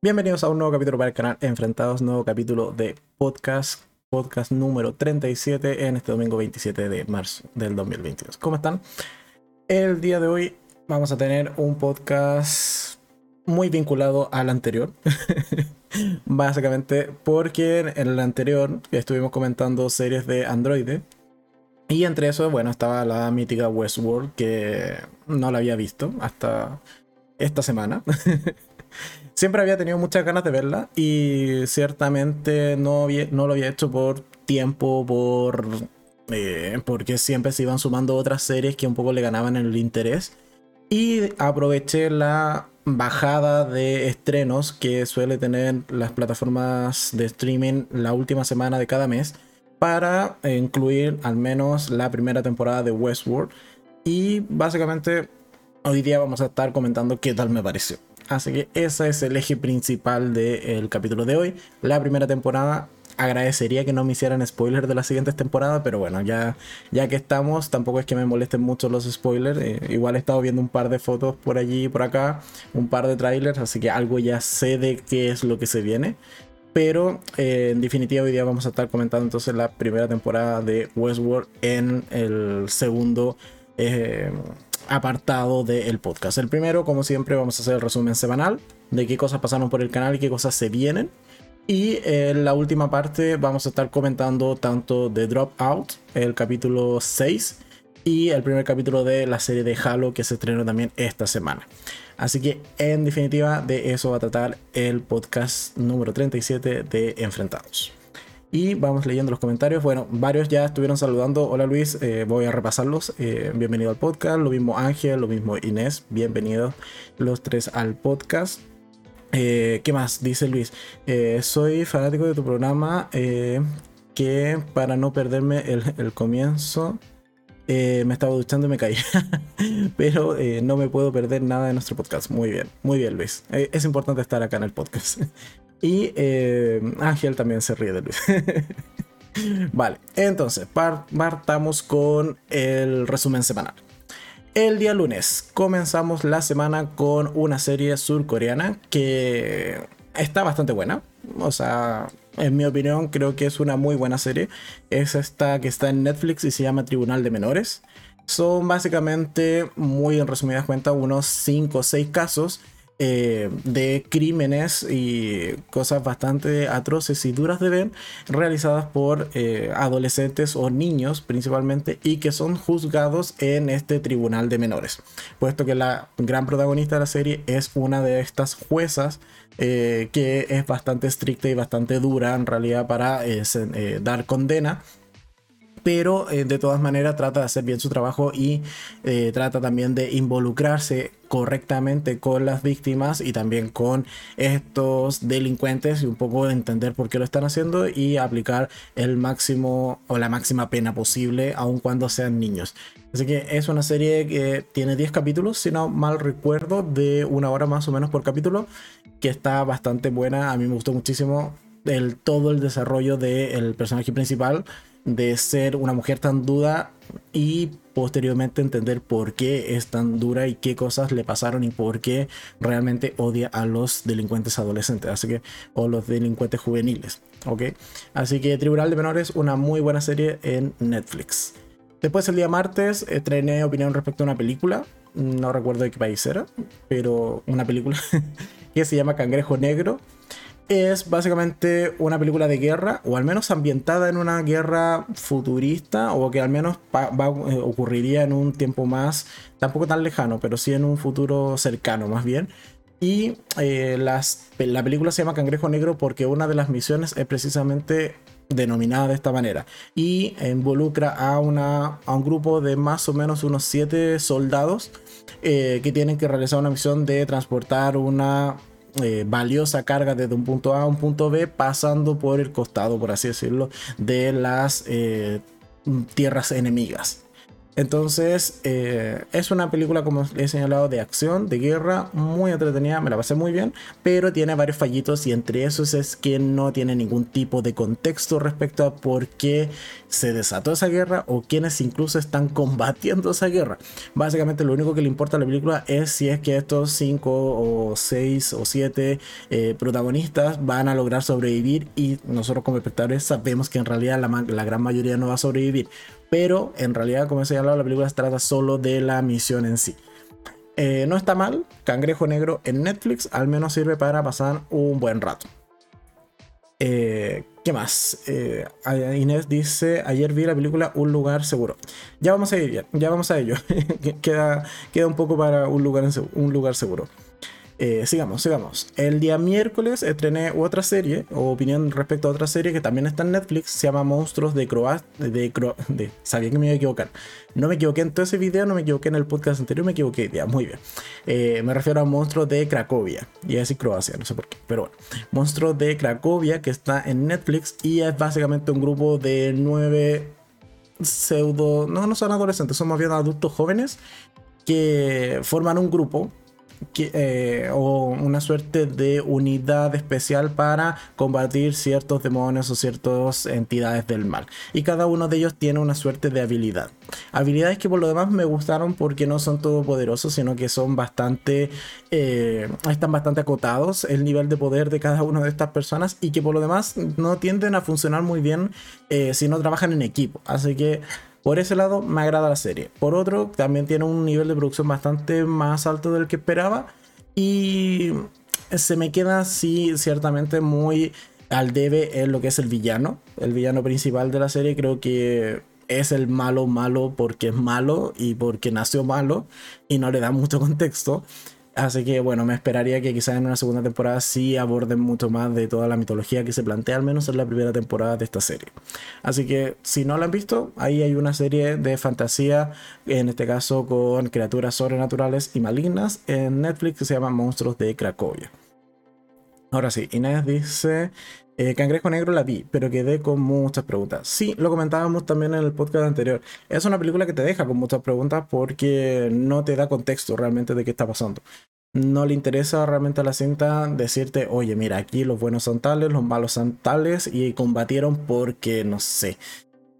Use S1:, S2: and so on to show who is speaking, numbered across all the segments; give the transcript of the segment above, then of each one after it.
S1: Bienvenidos a un nuevo capítulo para el canal Enfrentados, nuevo capítulo de podcast, podcast número 37 en este domingo 27 de marzo del 2022. ¿Cómo están? El día de hoy vamos a tener un podcast muy vinculado al anterior. Básicamente porque en el anterior estuvimos comentando series de Android. Y entre eso, bueno, estaba la mítica Westworld que no la había visto hasta esta semana. Siempre había tenido muchas ganas de verla y ciertamente no, no lo había hecho por tiempo, por eh, porque siempre se iban sumando otras series que un poco le ganaban el interés. Y aproveché la bajada de estrenos que suele tener las plataformas de streaming la última semana de cada mes para incluir al menos la primera temporada de Westworld. Y básicamente hoy día vamos a estar comentando qué tal me pareció. Así que ese es el eje principal del capítulo de hoy. La primera temporada. Agradecería que no me hicieran spoilers de las siguientes temporadas, pero bueno, ya, ya que estamos, tampoco es que me molesten mucho los spoilers. Eh, igual he estado viendo un par de fotos por allí y por acá, un par de trailers, así que algo ya sé de qué es lo que se viene. Pero eh, en definitiva hoy día vamos a estar comentando entonces la primera temporada de Westworld en el segundo eh, apartado del podcast. El primero, como siempre, vamos a hacer el resumen semanal de qué cosas pasaron por el canal y qué cosas se vienen. Y en la última parte vamos a estar comentando tanto de Dropout, el capítulo 6, y el primer capítulo de la serie de Halo que se estrenó también esta semana. Así que en definitiva de eso va a tratar el podcast número 37 de Enfrentados. Y vamos leyendo los comentarios. Bueno, varios ya estuvieron saludando. Hola Luis, eh, voy a repasarlos. Eh, bienvenido al podcast. Lo mismo Ángel, lo mismo Inés. Bienvenidos los tres al podcast. Eh, ¿Qué más? Dice Luis. soy fanático de tu programa. que para no perderme el, comienzo. me estaba duchando y me caí. Pero no me puedo perder nada de nuestro podcast. Muy bien, muy bien, Luis. es importante estar acá en el podcast. Y eh, Ángel también se ríe de Luis. vale, entonces partamos con el resumen semanal. El día lunes comenzamos la semana con una serie surcoreana que está bastante buena. O sea, en mi opinión creo que es una muy buena serie. Es esta que está en Netflix y se llama Tribunal de Menores. Son básicamente, muy en resumidas cuentas, unos 5 o 6 casos eh, de crímenes y cosas bastante atroces y duras de ver realizadas por eh, adolescentes o niños principalmente y que son juzgados en este tribunal de menores. Puesto que la gran protagonista de la serie es una de estas juezas eh, que es bastante estricta y bastante dura en realidad para dar condena pero eh, de todas maneras trata de hacer bien su trabajo y eh, trata también de involucrarse correctamente con las víctimas y también con estos delincuentes y un poco de entender por qué lo están haciendo y aplicar el máximo o la máxima pena posible aun cuando sean niños. Así que es una serie que tiene 10 capítulos, si no mal recuerdo, de una hora más o menos por capítulo, que está bastante buena, a mí me gustó muchísimo el, todo el desarrollo del personaje principal de ser una mujer tan dura y posteriormente entender por qué es tan dura y qué cosas le pasaron y por qué realmente odia a los delincuentes adolescentes, así que o los delincuentes juveniles, ¿ok? Así que Tribunal de Menores, una muy buena serie en Netflix. Después el día martes estrené opinión respecto a una película, no recuerdo de qué país era, pero una película que se llama Cangrejo Negro es básicamente una película de guerra, o al menos ambientada en una guerra futurista, o que al menos eh, ocurriría en un tiempo más, tampoco tan lejano, pero sí en un futuro cercano más bien. Y eh, las, la película se llama Cangrejo Negro porque una de las misiones es precisamente denominada de esta manera y involucra a, una, a un grupo de más o menos unos siete soldados eh, que tienen que realizar una misión de transportar una eh, valiosa carga desde un punto A a un punto B, pasando por el costado, por así decirlo, de las eh, tierras enemigas. Entonces, eh, es una película, como he señalado, de acción, de guerra, muy entretenida, me la pasé muy bien, pero tiene varios fallitos y entre esos es que no tiene ningún tipo de contexto respecto a por qué se desató esa guerra o quienes incluso están combatiendo esa guerra. Básicamente lo único que le importa a la película es si es que estos 5 o 6 o 7 eh, protagonistas van a lograr sobrevivir y nosotros como espectadores sabemos que en realidad la, la gran mayoría no va a sobrevivir pero en realidad, como he señalado, la película se trata solo de la misión en sí. Eh, no está mal, Cangrejo Negro en Netflix al menos sirve para pasar un buen rato. Eh, ¿Qué más? Eh, Inés dice, ayer vi la película Un lugar seguro. Ya vamos a ir, ya vamos a ello. queda, queda un poco para un lugar, un lugar seguro. Eh, sigamos, sigamos. El día miércoles estrené otra serie, o opinión respecto a otra serie que también está en Netflix, se llama Monstruos de Croacia. De, de, sabía que me iba a equivocar. No me equivoqué en todo ese video, no me equivoqué en el podcast anterior, me equivoqué muy bien. Eh, me refiero a Monstruos de Cracovia, y así Croacia, no sé por qué, pero bueno. Monstruos de Cracovia, que está en Netflix, y es básicamente un grupo de nueve pseudo. No, no son adolescentes, son más bien adultos jóvenes que forman un grupo eh, o una suerte de unidad especial para combatir ciertos demonios o ciertas entidades del mal. Y cada uno de ellos tiene una suerte de habilidad. Habilidades que por lo demás me gustaron porque no son todopoderosos, sino que son bastante, eh, están bastante acotados el nivel de poder de cada una de estas personas y que por lo demás no tienden a funcionar muy bien eh, si no trabajan en equipo. Así que por ese lado me agrada la serie. Por otro, también tiene un nivel de producción bastante más alto del que esperaba. Y se me queda así ciertamente muy al debe en lo que es el villano. El villano principal de la serie creo que es el malo malo porque es malo y porque nació malo y no le da mucho contexto. Así que bueno, me esperaría que quizás en una segunda temporada sí aborden mucho más de toda la mitología que se plantea, al menos en la primera temporada de esta serie. Así que si no la han visto, ahí hay una serie de fantasía, en este caso con criaturas sobrenaturales y malignas, en Netflix que se llama Monstruos de Cracovia. Ahora sí, Inés dice, eh, Cangrejo Negro la vi, pero quedé con muchas preguntas. Sí, lo comentábamos también en el podcast anterior. Es una película que te deja con muchas preguntas porque no te da contexto realmente de qué está pasando. No le interesa realmente a la cinta decirte, oye, mira, aquí los buenos son tales, los malos son tales y combatieron porque, no sé,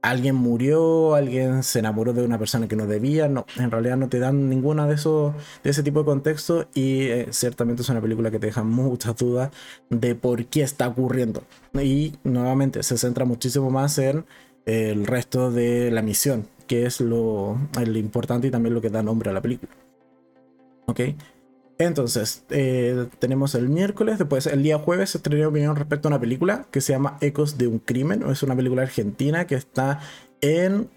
S1: alguien murió, alguien se enamoró de una persona que no debía. No, en realidad no te dan ninguna de esos, de ese tipo de contexto y eh, ciertamente es una película que te deja muchas dudas de por qué está ocurriendo. Y nuevamente se centra muchísimo más en el resto de la misión, que es lo, lo importante y también lo que da nombre a la película. ¿Ok? Entonces, eh, tenemos el miércoles, después el día jueves se estrenó opinión respecto a una película que se llama Ecos de un Crimen, es una película argentina que está en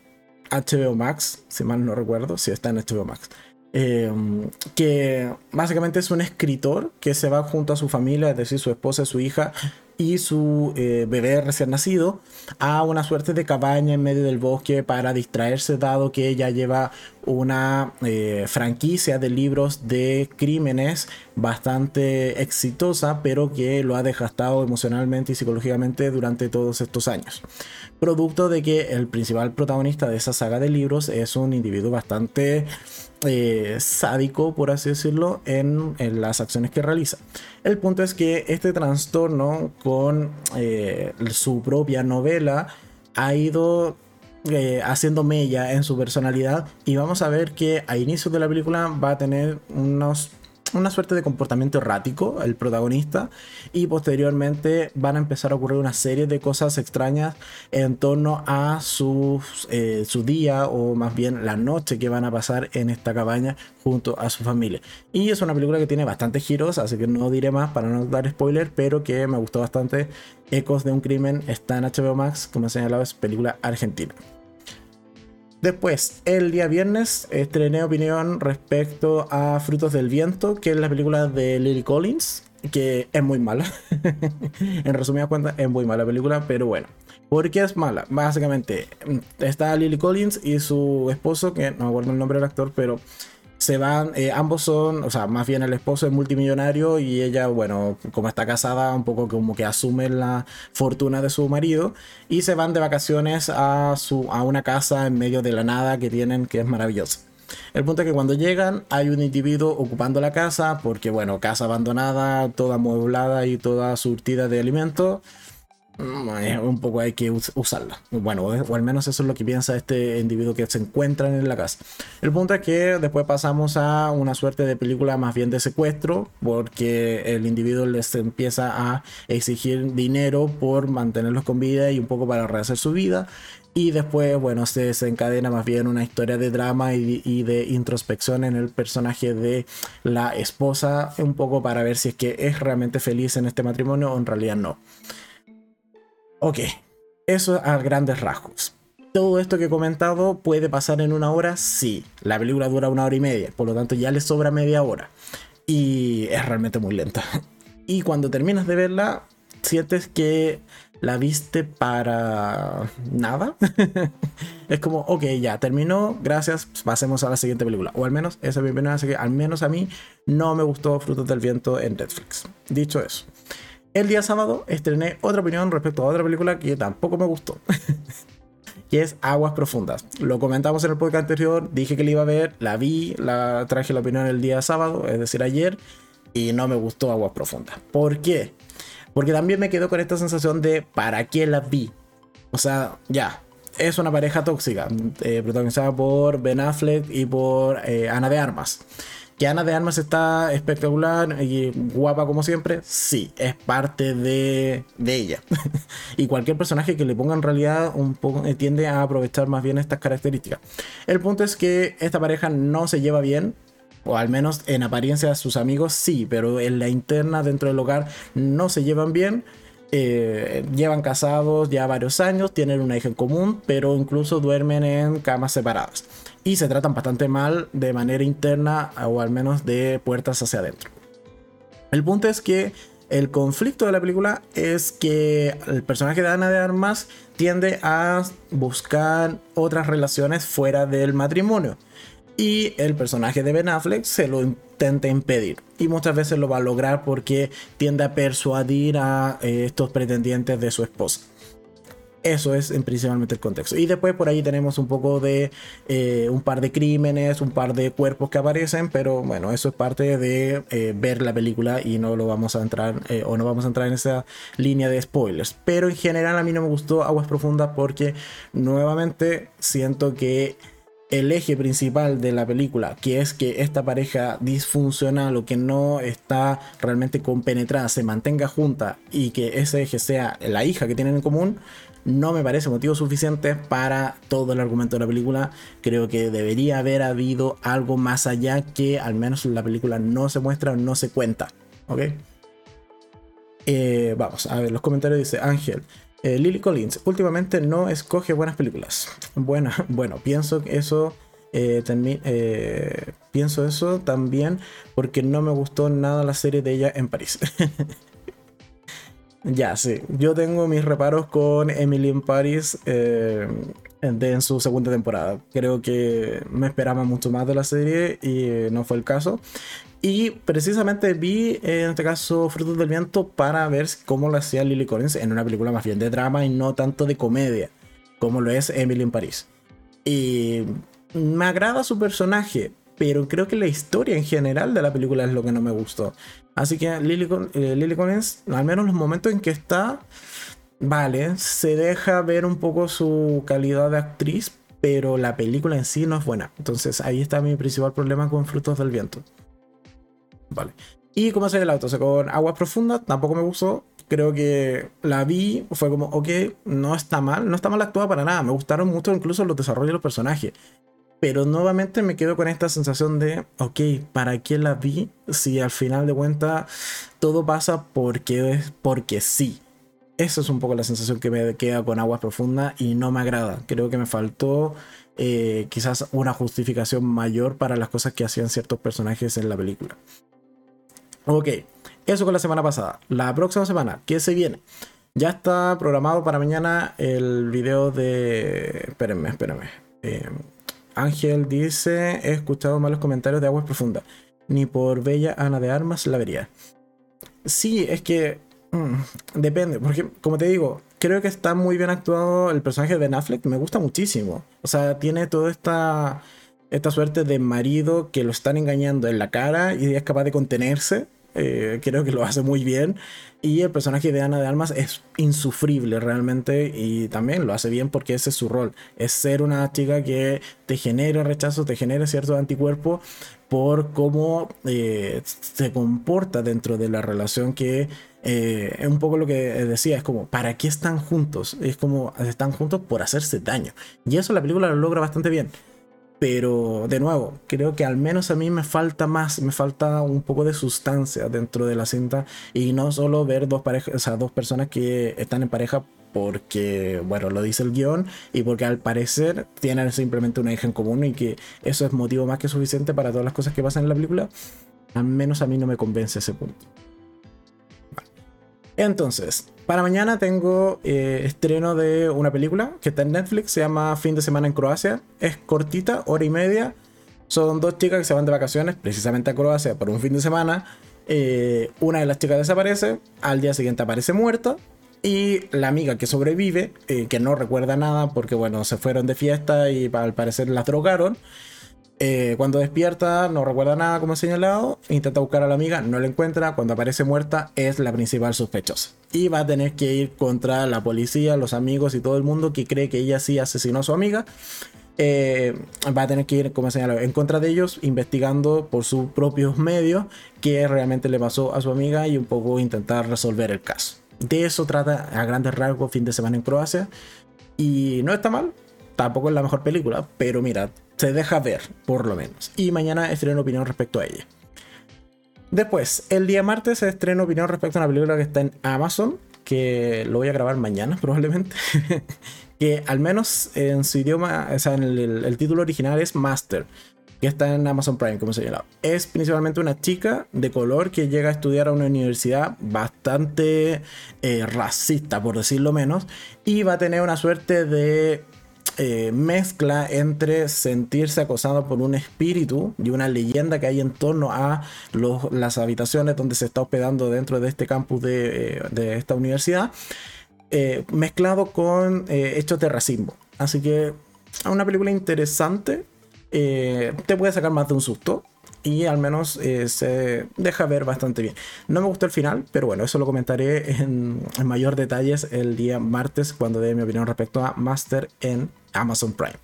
S1: HBO Max, si mal no recuerdo, si está en HBO Max. Em, que básicamente es un escritor que se va junto a su familia, es decir, su esposa y su hija, y su eh, bebé recién nacido a una suerte de cabaña en medio del bosque para distraerse dado que ella lleva una eh, franquicia de libros de crímenes bastante exitosa pero que lo ha desgastado emocionalmente y psicológicamente durante todos estos años. Producto de que el principal protagonista de esa saga de libros es un individuo bastante eh, sádico, por así decirlo, en, las acciones que realiza. El punto es que este trastorno con eh, su propia novela ha ido eh, haciendo mella en su personalidad y vamos a ver que a inicio de la película va a tener unos una suerte de comportamiento errático el protagonista y posteriormente van a empezar a ocurrir una serie de cosas extrañas en torno a eh, su día o más bien la noche que van a pasar en esta cabaña junto a su familia. Y es una película que tiene bastantes giros, así que no diré más para no dar spoiler, pero que me gustó bastante. Ecos de un crimen está en HBO Max, como he señalado es película argentina. Después, el día viernes, estrené opinión respecto a Frutos del Viento, que es la película de Lily Collins, que es muy mala. en resumidas cuentas, es muy mala película, pero bueno. ¿Por qué es mala? Básicamente, está Lily Collins y su esposo, que no me acuerdo el nombre del actor, pero se van, eh, ambos son, o sea, más bien el esposo es multimillonario y ella, bueno, como está casada, un poco como que asume la fortuna de su marido y se van de vacaciones a, su, a una casa en medio de la nada que tienen, que es maravillosa. El punto es que cuando llegan hay un individuo ocupando la casa porque, bueno, casa abandonada, toda amueblada y toda surtida de alimentos Un poco hay que usarla. Bueno, o al menos eso es lo que piensa este individuo que se encuentra en la casa. El punto es que después pasamos a una suerte de película más bien de secuestro, porque el individuo les empieza a exigir dinero por mantenerlos con vida y un poco para rehacer su vida. Y después, bueno, se desencadena más bien una historia de drama y, y, de introspección en el personaje de la esposa, un poco para ver si es que es realmente feliz en este matrimonio o en realidad no. Ok, eso a grandes rasgos. Todo esto que he comentado puede pasar en una hora, sí. La película dura una hora y media, por lo tanto ya le sobra media hora. Y es realmente muy lenta. Y cuando terminas de verla, sientes que la viste para nada. es como, ok, ya terminó, gracias, pasemos a la siguiente película. O al menos esa es así que al menos a mí no me gustó Frutos del Viento en Netflix. Dicho eso. El día sábado estrené otra opinión respecto a otra película que tampoco me gustó. que es Aguas Profundas. Lo comentamos en el podcast anterior, dije que la iba a ver, la vi, la traje la opinión el día sábado, es decir, ayer, y no me gustó Aguas Profundas. ¿Por qué? Porque también me quedo con esta sensación de ¿para qué la vi? O sea, ya, es una pareja tóxica, eh, protagonizada por Ben Affleck y por eh, Ana de Armas. ¿Que Ana de Armas está espectacular y guapa como siempre? Sí, es parte de, ella. y cualquier personaje que le ponga en realidad un poco eh, tiende a aprovechar más bien estas características. El punto es que esta pareja no se lleva bien, o al menos en apariencia sus amigos sí, pero en la interna dentro del hogar no se llevan bien. Eh, llevan casados ya varios años, tienen una hija en común, pero incluso duermen en camas separadas y se tratan bastante mal de manera interna o al menos de puertas hacia adentro. El punto es que el conflicto de la película es que el personaje de Ana de Armas tiende a buscar otras relaciones fuera del matrimonio. Y el personaje de Ben Affleck se lo intenta impedir. Y muchas veces lo va a lograr porque tiende a persuadir a eh, estos pretendientes de su esposa. Eso es principalmente el contexto. Y después por ahí tenemos un poco de eh, un par de crímenes, un par de cuerpos que aparecen, pero bueno, eso es parte de eh, ver la película y no lo vamos a entrar eh, o no vamos a entrar en esa línea de spoilers. Pero en general a mí no me gustó Aguas Profundas porque nuevamente siento que el eje principal de la película, que es que esta pareja disfuncional o que no está realmente compenetrada se mantenga junta y que ese eje sea la hija que tienen en común, no me parece motivo suficiente para todo el argumento de la película. Creo que debería haber habido algo más allá que al menos la película no se muestra o no se cuenta. ¿Ok? Eh, vamos a ver los comentarios. Dice Ángel. Eh, Lily Collins, últimamente no escoge buenas películas. Bueno, bueno, pienso que eso. Eh, pienso eso también porque no me gustó nada la serie de ella en París. Ya, sí. Yo tengo mis reparos con Emily in Paris eh, en su segunda temporada. Creo que me esperaba mucho más de la serie y no fue el caso. Y precisamente vi en este caso Frutos del Viento para ver cómo lo hacía Lily Collins en una película más bien de drama y no tanto de comedia, como lo es Emily in Paris. Y me agrada su personaje, pero creo que la historia en general de la película es lo que no me gustó. Así que Lily, eh, Lily Collins, al menos los momentos en que está, vale, se deja ver un poco su calidad de actriz, pero la película en sí no es buena. Entonces ahí está mi principal problema con Frutos del Viento. Vale. Y como se el auto, o con Aguas Profundas tampoco me gustó. Creo que la vi, fue como, ok, no está mal, no está mal actuada para nada. Me gustaron mucho incluso los desarrollos de los personajes. Pero nuevamente me quedo con esta sensación de, ok, ¿para qué la vi? Si al final de cuentas todo pasa porque es porque sí. Esa es un poco la sensación que me queda con Aguas Profundas y no me agrada. Creo que me faltó eh, quizás una justificación mayor para las cosas que hacían ciertos personajes en la película. Ok, eso con la semana pasada. La próxima semana, ¿qué se viene? Ya está programado para mañana el video de... Espérenme, espérenme. Eh, Ángel dice: He escuchado malos comentarios de Aguas Profundas. Ni por Bella Ana de Armas la vería. Sí, es que. mm, depende, porque como te digo, creo que está muy bien actuado el personaje de Ben Affleck. Me gusta muchísimo. O sea, tiene toda esta, esta suerte de marido que lo están engañando en la cara y es capaz de contenerse. Eh, creo que lo hace muy bien. Y el personaje de Ana de Almas es insufrible realmente. Y también lo hace bien porque ese es su rol. Es ser una chica que te genere rechazo, te genere cierto anticuerpo por cómo eh, se comporta dentro de la relación que eh, es un poco lo que decía, es como, ¿para qué están juntos? Es como, están juntos por hacerse daño. Y eso la película lo logra bastante bien. Pero de nuevo, creo que al menos a mí me falta más, me falta un poco de sustancia dentro de la cinta y no solo ver dos parejas, o sea, dos personas que están en pareja porque, bueno, lo dice el guion y porque al parecer tienen simplemente una hija en común y que eso es motivo más que suficiente para todas las cosas que pasan en la película. Al menos a mí no me convence ese punto. Entonces, para mañana tengo eh, estreno de una película que está en Netflix, se llama Fin de Semana en Croacia. Es cortita, hora y media. Son dos chicas que se van de vacaciones precisamente a Croacia por un fin de semana. Eh, una de las chicas desaparece, al día siguiente aparece muerta. Y la amiga que sobrevive, eh, que no recuerda nada porque bueno, se fueron de fiesta y al parecer las drogaron. Eh, cuando despierta, no recuerda nada, como he señalado. Intenta buscar a la amiga, no la encuentra. Cuando aparece muerta, es la principal sospechosa. Y va a tener que ir contra la policía, los amigos y todo el mundo que cree que ella sí asesinó a su amiga. Eh, va a tener que ir, como he señalado, en contra de ellos, investigando por sus propios medios qué realmente le pasó a su amiga y un poco intentar resolver el caso. De eso trata a grandes rasgos fin de semana en Croacia. Y no está mal, tampoco es la mejor película, pero mira, se deja ver, por lo menos. Y mañana estreno opinión respecto a ella. Después, el día martes se opinión respecto a una película que está en Amazon, que lo voy a grabar mañana probablemente. que al menos en su idioma, o sea, en el, título original es Master, que está en Amazon Prime, como se llama. Es principalmente una chica de color que llega a estudiar a una universidad bastante eh, racista, por decirlo menos, y va a tener una suerte de eh, mezcla entre sentirse acosado por un espíritu y una leyenda que hay en torno a las habitaciones donde se está hospedando dentro de este campus de, eh, esta universidad, eh, mezclado con eh, hechos de racismo. Así que es una película interesante, te puede sacar más de un susto. Y al menos eh, se deja ver bastante bien. No me gustó el final, pero bueno, eso lo comentaré en, en mayor detalles el día martes cuando dé mi opinión respecto a Master en Amazon Prime.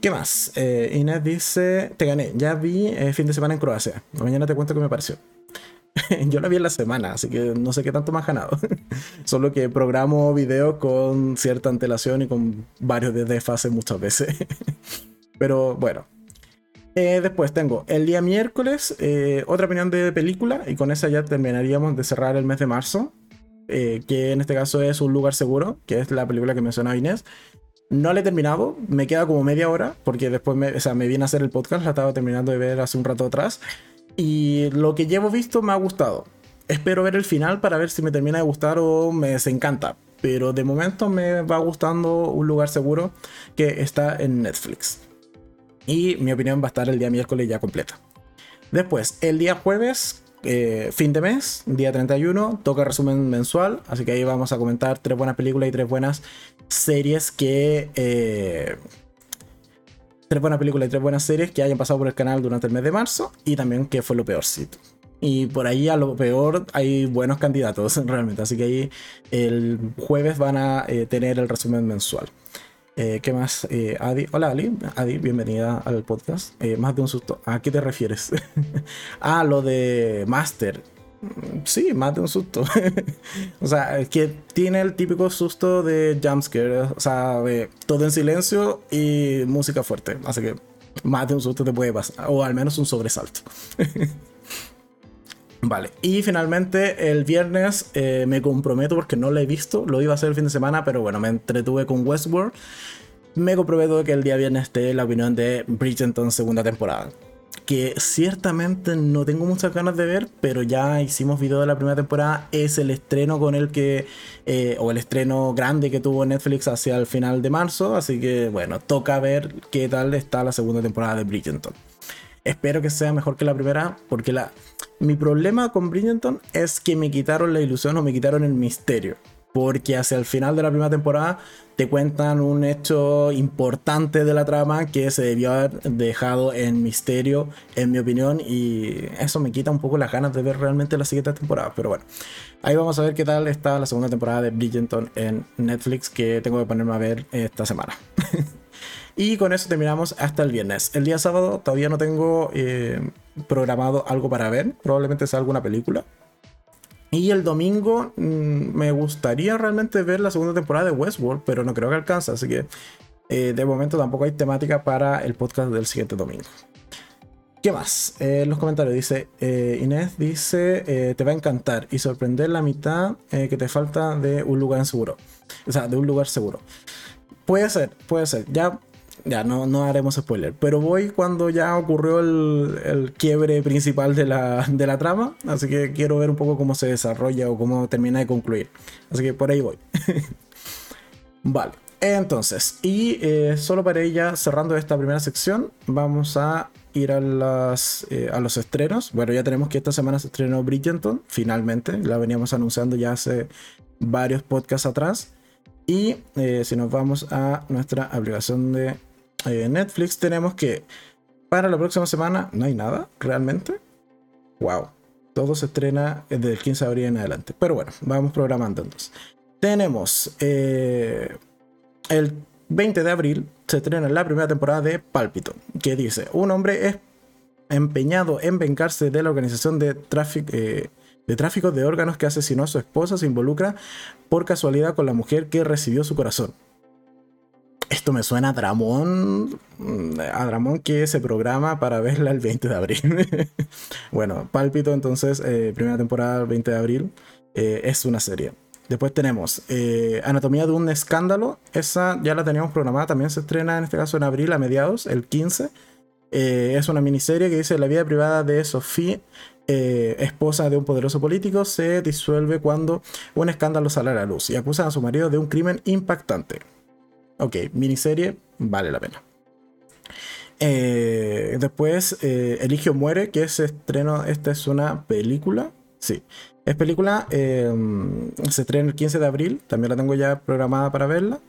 S1: ¿Qué más? Eh, Inés dice, te gané, ya vi eh, fin de semana en Croacia. Mañana te cuento qué me pareció. Yo la vi en la semana, así que no sé qué tanto ha ganado. Solo que programo videos con cierta antelación y con varios de desfase muchas veces. Pero bueno. Eh, después tengo el día miércoles eh, otra opinión de película y con esa ya terminaríamos de cerrar el mes de marzo. eh, que en este caso es Un lugar seguro, que es la película que mencionaba Inés. No la he terminado, me queda como media hora, porque después me, o sea, me vine a hacer el podcast, la estaba terminando de ver hace un rato atrás. Y lo que llevo visto me ha gustado. Espero ver el final para ver si me termina de gustar o me desencanta. Pero de momento me va gustando un lugar seguro que está en Netflix. Y mi opinión va a estar el día miércoles ya completa. Después, el día jueves, eh, fin de mes, día 31, toca resumen mensual. Así que ahí vamos a comentar tres buenas películas y tres buenas series que... eh, tres buenas películas y tres buenas series que hayan pasado por el canal durante el mes de marzo. Y también qué fue lo peorcito. Y por ahí a lo peor hay buenos candidatos realmente. Así que ahí el jueves van a eh, tener el resumen mensual. Eh, ¿Qué más? Eh, Adi. Hola, Ali. Adi, bienvenida al podcast. Eh, más de un susto. ¿A qué te refieres? ah, lo de Master. Mm, Sí, más de un susto. o sea, que tiene el típico susto de jumpscare. O sea, todo en silencio y música fuerte. Así que más de un susto te puede pasar. O al menos un sobresalto. Vale, y finalmente el viernes eh, me comprometo porque no lo he visto, lo iba a hacer el fin de semana, pero bueno, me entretuve con Westworld. Me comprometo que el día viernes esté la opinión de Bridgerton segunda temporada. que ciertamente no tengo muchas ganas de ver, pero ya hicimos video de la primera temporada, es el estreno con el que, eh, o el estreno grande que tuvo Netflix hacia el final de marzo, así que bueno, toca ver qué tal está la segunda temporada de Bridgerton. Espero que sea mejor que la primera, porque la, mi problema con Bridgerton es que me quitaron la ilusión o me quitaron el misterio porque hacia el final de la primera temporada te cuentan un hecho importante de la trama que se debió haber dejado en misterio, en mi opinión, y eso me quita un poco las ganas de ver realmente la siguiente temporada. Pero bueno, ahí vamos a ver qué tal está la segunda temporada de Bridgerton en Netflix, que tengo que ponerme a ver esta semana. y con eso terminamos hasta el viernes. El día sábado todavía no tengo eh, programado algo para ver, probablemente sea alguna película. Y el domingo mm, me gustaría realmente ver la segunda temporada de Westworld, pero no creo que alcance, así que eh, de momento tampoco hay temática para el podcast del siguiente domingo. ¿Qué más? Eh, los comentarios dice, eh, Inés dice, te va a encantar y sorprender la mitad que te falta de un lugar seguro. O sea, de un lugar seguro. Puede ser, puede ser. Ya ya no, no haremos spoiler, pero voy cuando ya ocurrió el, quiebre principal de la, de la, trama, así que quiero ver un poco cómo se desarrolla o cómo termina de concluir. Así que por ahí voy. vale, entonces, y eh, solo para ella, cerrando esta primera sección, vamos a ir a, las, eh, a los estrenos. Bueno, ya tenemos que esta semana se estrenó Bridgerton, finalmente, la veníamos anunciando ya hace varios podcasts atrás. Y eh, si nos vamos a nuestra aplicación de eh, Netflix tenemos que para la próxima semana no hay nada, realmente. Wow. Todo se estrena desde el 15 de abril en adelante. Pero bueno, vamos programando entonces. Tenemos eh, el 20 de abril se estrena la primera temporada de Pálpito, que dice, un hombre es empeñado en vengarse de la organización de eh, de tráfico de órganos que asesinó a su esposa, se involucra por casualidad con la mujer que recibió su corazón. Esto me suena a Dramón, a Dramón que se programa para verla el 20 de abril. bueno, Pálpito entonces, eh, primera temporada, 20 de abril, eh, es una serie. Después tenemos eh, Anatomía de un escándalo, esa ya la teníamos programada, también se estrena en este caso en abril a mediados, el 15. es una miniserie que dice la vida privada de Sofía, esposa de un poderoso político, se disuelve cuando un escándalo sale a la luz y acusa a su marido de un crimen impactante. Ok, miniserie, vale la pena. Eh, después, eh, Eligio muere, que es estreno. Esta es una película. Sí, es película. Em, se estrena el 15 de abril. También la tengo ya programada para verla.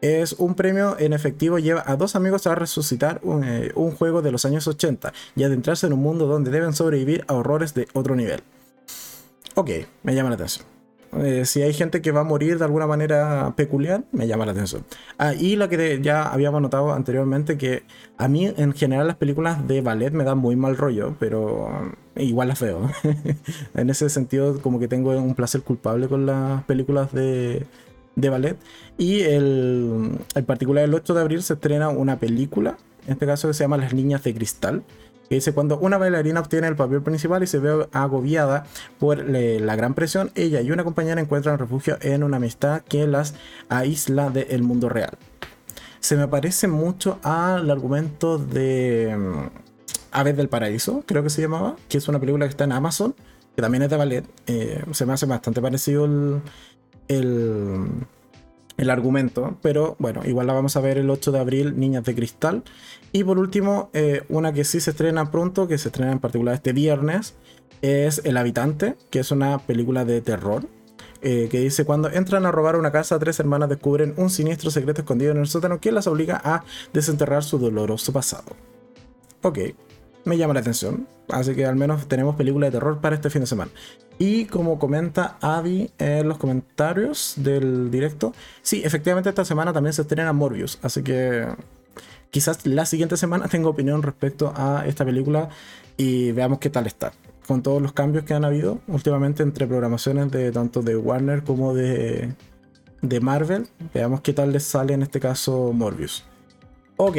S1: Es un premio en efectivo. Lleva a dos amigos a resucitar un, eh, un juego de los años 80 y adentrarse en un mundo donde deben sobrevivir a horrores de otro nivel. Ok, me llama la atención. Eh, si hay gente que va a morir de alguna manera peculiar, me llama la atención. Ah, y lo que ya habíamos notado anteriormente, que a mí en general las películas de ballet me dan muy mal rollo, pero eh, igual las veo. en ese sentido, como que tengo un placer culpable con las películas de, de ballet. Y el, en particular el 8 de abril se estrena una película, en este caso que se llama Las Niñas de Cristal que dice cuando una bailarina obtiene el papel principal y se ve agobiada por la gran presión, ella y una compañera encuentran refugio en una amistad que las aísla del mundo real. Se me parece mucho al argumento de mm, Aves del Paraíso, creo que se llamaba, que es una película que está en Amazon, que también es de ballet. Eh, se me hace bastante parecido el el argumento, pero bueno, igual la vamos a ver el 8 de abril, Niñas de Cristal. Y por último, eh, una que sí se estrena pronto, que se estrena en particular este viernes, es El Habitante, que es una película de terror. Eh, que dice, cuando entran a robar una casa, tres hermanas descubren un siniestro secreto escondido en el sótano que las obliga a desenterrar su doloroso pasado. Ok, me llama la atención. Así que al menos tenemos película de terror para este fin de semana. Y como comenta Adi en los comentarios del directo, sí, efectivamente esta semana también se estrena Morbius. Así que quizás la siguiente semana tengo opinión respecto a esta película y veamos qué tal está. Con todos los cambios que han habido últimamente entre programaciones de tanto de Warner como de, de Marvel, veamos qué tal les sale en este caso Morbius. Ok,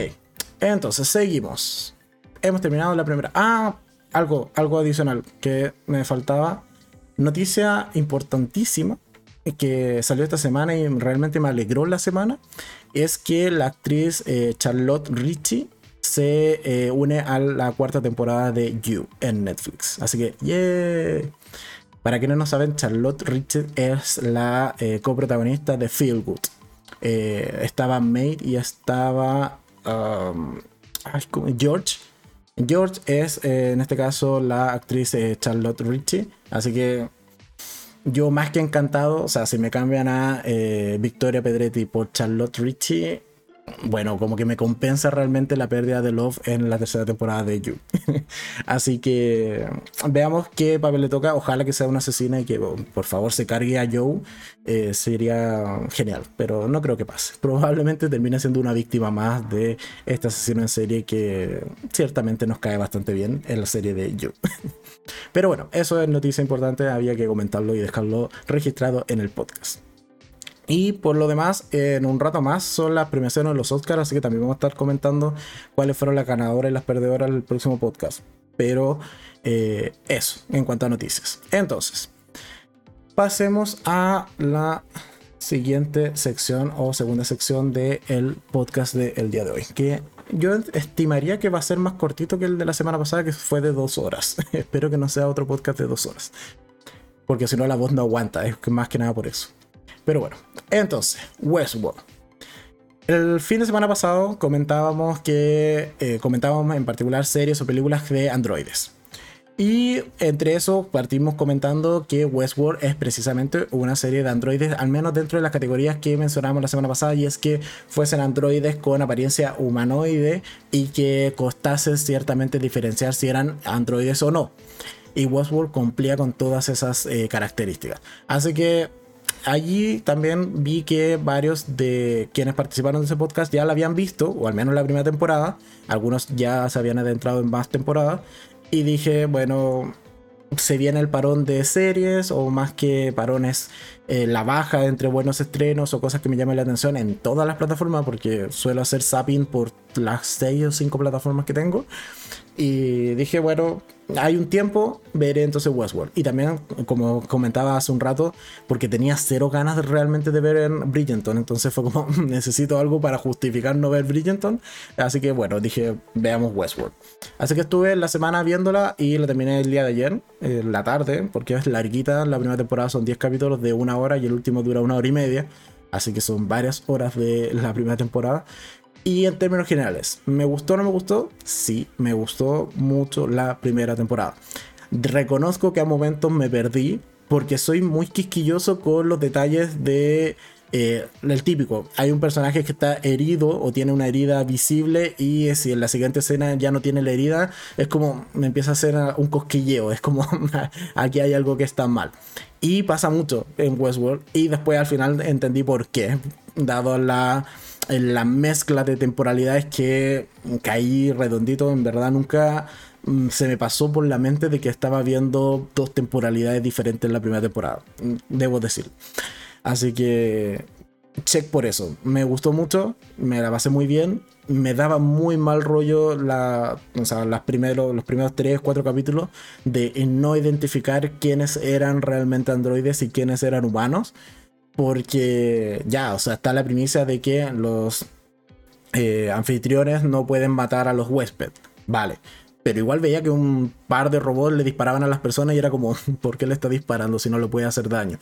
S1: entonces seguimos hemos terminado la primera. Ah, algo, algo adicional que me faltaba. Noticia importantísima que salió esta semana y realmente me alegró la semana es que la actriz eh, Charlotte Ritchie se eh, une a la cuarta temporada de You en Netflix. Así que, yeah. Para quienes no saben, Charlotte Richard es la eh, coprotagonista de Feel Good. Estaba Made y estaba um, George. George es en este caso la actriz Charlotte Ritchie. Así que yo más que encantado, o sea, si me cambian a Victoria Pedretti por Charlotte Ritchie, bueno, como que me compensa realmente la pérdida de Love en la tercera temporada de You. Así que veamos qué papel le toca. Ojalá que sea una asesina y que por favor se cargue a Joe. Eh, sería genial, pero no creo que pase. Probablemente termine siendo una víctima más de este asesino en serie que ciertamente nos cae bastante bien en la serie de You. pero bueno, eso es noticia importante. Había que comentarlo y dejarlo registrado en el podcast. Y por lo demás, en un rato más son las premiaciones de los Oscars, así que también vamos a estar comentando cuáles fueron las ganadoras y las perdedoras del próximo podcast. Pero eh, eso, en cuanto a noticias. Entonces, pasemos a la siguiente sección o segunda sección del podcast del día de hoy. Que yo estimaría que va a ser más cortito que el de la semana pasada, que fue de dos horas. Espero que no sea otro podcast de dos horas. Porque si no, la voz no aguanta, es más que nada por eso. Pero bueno, entonces, Westworld. El fin de semana pasado comentábamos que eh, comentábamos en particular series o películas de androides. Y entre eso partimos comentando que Westworld es precisamente una serie de androides, al menos dentro de las categorías que mencionamos la semana pasada, y es que fuesen androides con apariencia humanoide y que costase ciertamente diferenciar si eran androides o no. Y Westworld cumplía con todas esas eh, características. Así que allí también vi que varios de quienes participaron de ese podcast ya la habían visto, o al menos la primera temporada. Algunos ya se habían adentrado en más temporadas. Y dije, bueno, se viene el parón de series o más que parones, eh, la baja entre buenos estrenos o cosas que me llamen la atención en todas las plataformas, porque suelo hacer zapping por las 6 o 5 plataformas que tengo. Y dije, bueno, hay un tiempo, veré entonces Westworld. Y también, como comentaba hace un rato, porque tenía cero ganas realmente de ver en Bridgerton. Entonces fue como, necesito algo para justificar no ver Bridgerton. Así que bueno, dije, veamos Westworld. Así que estuve la semana viéndola y la terminé el día de ayer, en la tarde, porque es larguita. La primera temporada son 10 capítulos de una hora y el último dura una hora y media. Así que son varias horas de la primera temporada. Y en términos generales, ¿me gustó o no me gustó? Sí, me gustó mucho la primera temporada. Reconozco que a momentos me perdí porque soy muy quisquilloso con los detalles de eh, el típico, hay un personaje que está herido o tiene una herida visible y si en la siguiente escena ya no tiene la herida, es como me empieza a hacer un cosquilleo, es como aquí hay algo que está mal. Y pasa mucho en Westworld y después al final entendí por qué, dado la la mezcla de temporalidades que caí redondito, en verdad nunca mm, se me pasó por la mente de que estaba viendo dos temporalidades diferentes en la primera temporada, mm, debo decir. Así que check por eso. Me gustó mucho, me la pasé muy bien. Me daba muy mal rollo la, o sea, los primeros 3, 4 capítulos de no identificar quiénes eran realmente androides y quiénes eran humanos. Porque ya, o sea, está la primicia de que los eh, anfitriones no pueden matar a los huéspedes. Vale. Pero igual veía que un par de robots le disparaban a las personas y era como, ¿por qué le está disparando si no le puede hacer daño?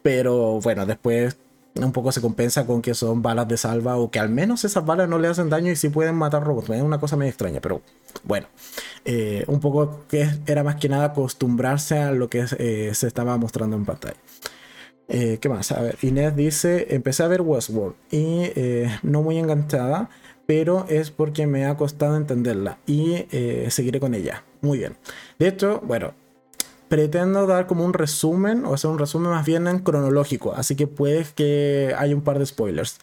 S1: Pero bueno, después un poco se compensa con que son balas de salva o que al menos esas balas no le hacen daño y sí pueden matar robots. Es una cosa medio extraña, pero bueno, eh, un poco que era más que nada acostumbrarse a lo que eh, se estaba mostrando en pantalla. Eh, ¿Qué más? A ver, Inés dice, empecé a ver Westworld y eh, no muy enganchada, pero es porque me ha costado entenderla y eh, seguiré con ella. Muy bien. De hecho, bueno, pretendo dar como un resumen, o sea, un resumen más bien en cronológico, así que puede que haya un par de spoilers.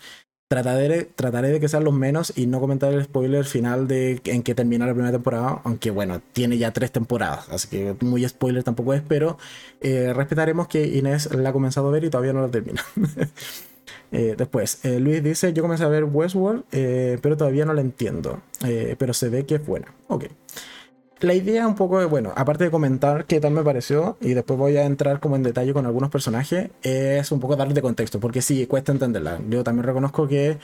S1: Trataré, trataré de que sean los menos y no comentar el spoiler final de en que termina la primera temporada, aunque bueno, tiene ya tres temporadas, así que muy spoiler tampoco es, pero eh, respetaremos que Inés la ha comenzado a ver y todavía no la termina. Eh, después, eh, Luis dice, yo comencé a ver Westworld, pero todavía no la entiendo, pero se ve que es buena. Ok la idea un poco de, bueno, aparte de comentar qué tal me pareció, y después voy a entrar como en detalle con algunos personajes, es un poco darle de contexto, porque sí, cuesta entenderla. Yo también reconozco que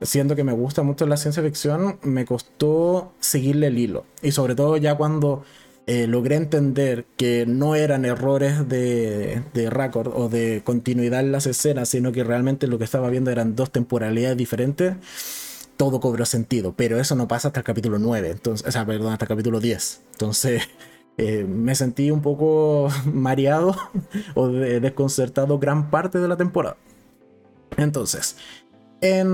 S1: siendo que me gusta mucho la ciencia ficción, me costó seguirle el hilo. Y sobre todo ya cuando eh, logré entender que no eran errores de, de récord o de continuidad en las escenas, sino que realmente lo que estaba viendo eran dos temporalidades diferentes, todo cobró sentido. Pero eso no pasa hasta el capítulo 9, entonces, o sea, perdón, hasta el capítulo 10. Entonces... Eh, me sentí un poco mareado o desconcertado gran parte de la temporada. Entonces, en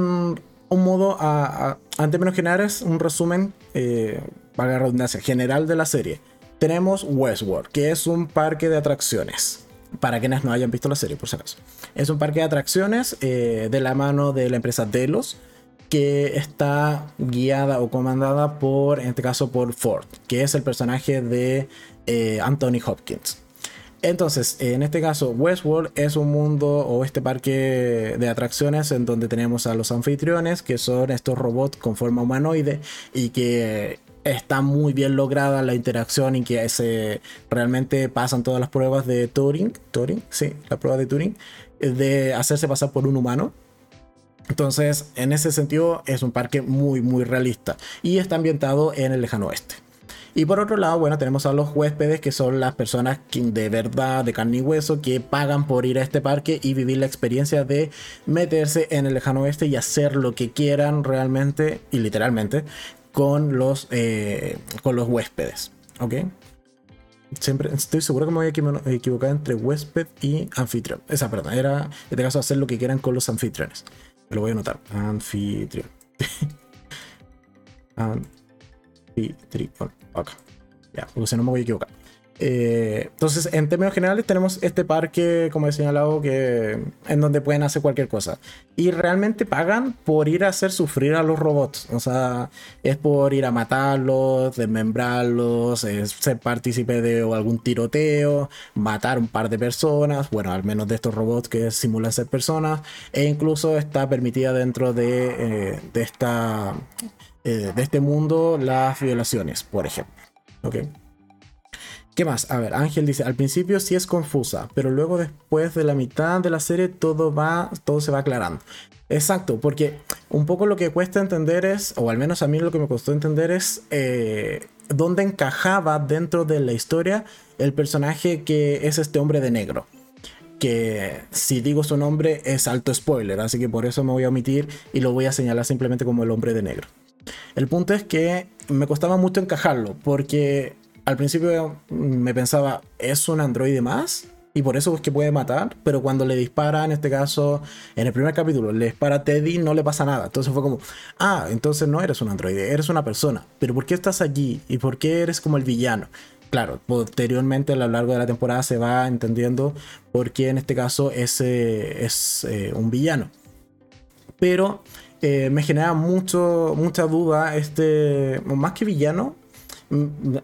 S1: un modo, a, a, en términos generales, un resumen, eh, para redundancia, general de la serie. Tenemos Westworld, que es un parque de atracciones. Para quienes no hayan visto la serie, por si acaso. Es un parque de atracciones eh, de la mano de la empresa Delos, que está guiada o comandada por, en este caso, por Ford, que es el personaje de eh, Anthony Hopkins. Entonces, en este caso, Westworld es un mundo o este parque de atracciones en donde tenemos a los anfitriones, que son estos robots con forma humanoide y que está muy bien lograda la interacción y que se realmente pasan todas las pruebas de Turing, Turing, sí, la prueba de Turing, de hacerse pasar por un humano. Entonces, en ese sentido, es un parque muy, muy realista y está ambientado en el lejano oeste. Y por otro lado, bueno, tenemos a los huéspedes que son las personas de verdad, de carne y hueso, que pagan por ir a este parque y vivir la experiencia de meterse en el lejano oeste y hacer lo que quieran realmente y literalmente con los, eh, con los huéspedes. ¿Ok? Siempre estoy seguro que me voy a equivocar entre huésped y anfitrión. Esa, perdón, era en este caso hacer lo que quieran con los anfitriones. Lo voy a anotar. Anfitrión. Anfitrión. Ok. Ya, porque si no me voy a equivocar. Eh, entonces, en términos generales, tenemos este parque, como he señalado, que, en donde pueden hacer cualquier cosa. Y realmente pagan por ir a hacer sufrir a los robots. O sea, es por ir a matarlos, desmembrarlos, ser partícipe de algún tiroteo, matar un par de personas, bueno, al menos de estos robots que simulan ser personas. E incluso está permitida dentro de, eh, esta eh, de este mundo las violaciones, por ejemplo. ¿Ok? ¿Qué más? A ver, Ángel dice, al principio sí es confusa, pero luego después de la mitad de la serie todo va, todo se va aclarando. Exacto, porque un poco lo que cuesta entender es, o al menos a mí lo que me costó entender es eh, dónde encajaba dentro de la historia el personaje que es este hombre de negro. Que si digo su nombre es alto spoiler, así que por eso me voy a omitir y lo voy a señalar simplemente como el hombre de negro. El punto es que me costaba mucho encajarlo, porque al principio me pensaba, ¿es un androide más? Y por eso es que puede matar, pero cuando le dispara, en este caso, en el primer capítulo, le dispara a Teddy, no le pasa nada. Entonces fue como, ah, entonces no eres un androide, eres una persona. Pero ¿por qué estás allí? ¿Y por qué eres como el villano? Claro, posteriormente a lo largo de la temporada se va entendiendo por qué en este caso ese es eh, un villano. Pero eh, me genera mucho, mucha duda este, más que villano,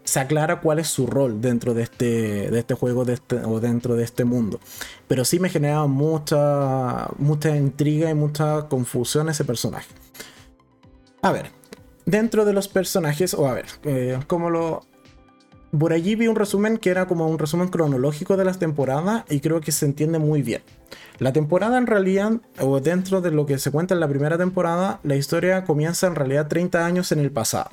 S1: se aclara cuál es su rol dentro de este, de este juego este, o dentro de este mundo. Pero sí me genera mucha, mucha intriga y mucha confusión ese personaje. A ver, dentro de los personajes, o a ver, eh, como lo... Por allí vi un resumen que era como un resumen cronológico de las temporadas y creo que se entiende muy bien. La temporada en realidad, o dentro de lo que se cuenta en la primera temporada, la historia comienza en realidad 30 años en el pasado,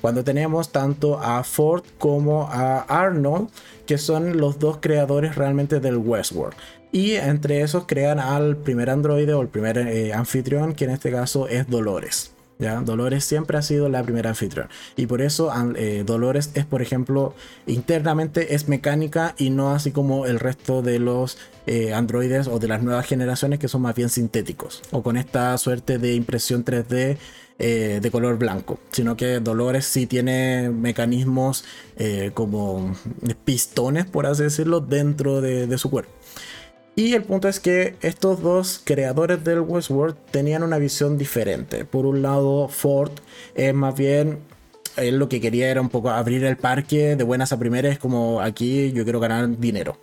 S1: cuando tenemos tanto a Ford como a Arnold, que son los dos creadores realmente del Westworld. Y entre esos crean al primer androide o el primer eh, anfitrión, que en este caso es Dolores. ¿Ya? Dolores siempre ha sido la primera anfitrión. Y por eso eh, Dolores es, por ejemplo, internamente es mecánica y no así como el resto de los eh, androides o de las nuevas generaciones que son más bien sintéticos. O con esta suerte de impresión 3D eh, de color blanco, sino que Dolores sí tiene mecanismos como pistones, por así decirlo, dentro de, su cuerpo. Y el punto es que estos dos creadores del Westworld tenían una visión diferente. Por un lado, Ford es más bien él lo que quería era un poco abrir el parque de buenas a primeras, como aquí yo quiero ganar dinero.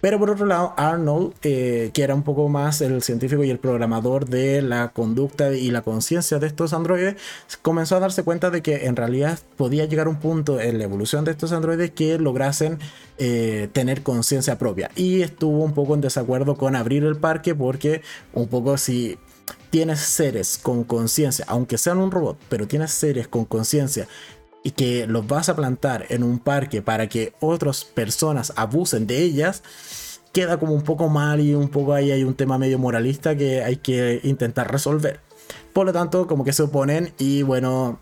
S1: Pero por otro lado, Arnold, eh, que era un poco más el científico y el programador de la conducta y la conciencia de estos androides, comenzó a darse cuenta de que en realidad podía llegar un punto en la evolución de estos androides que lograsen eh, tener conciencia propia. Y estuvo un poco en desacuerdo con abrir el parque porque un poco si tienes seres con conciencia, aunque sean un robot, pero tienes seres con conciencia y que los vas a plantar en un parque para que otras personas abusen de ellas, queda como un poco mal y un poco ahí hay un tema medio moralista que hay que intentar resolver. Por lo tanto, como que se oponen y bueno,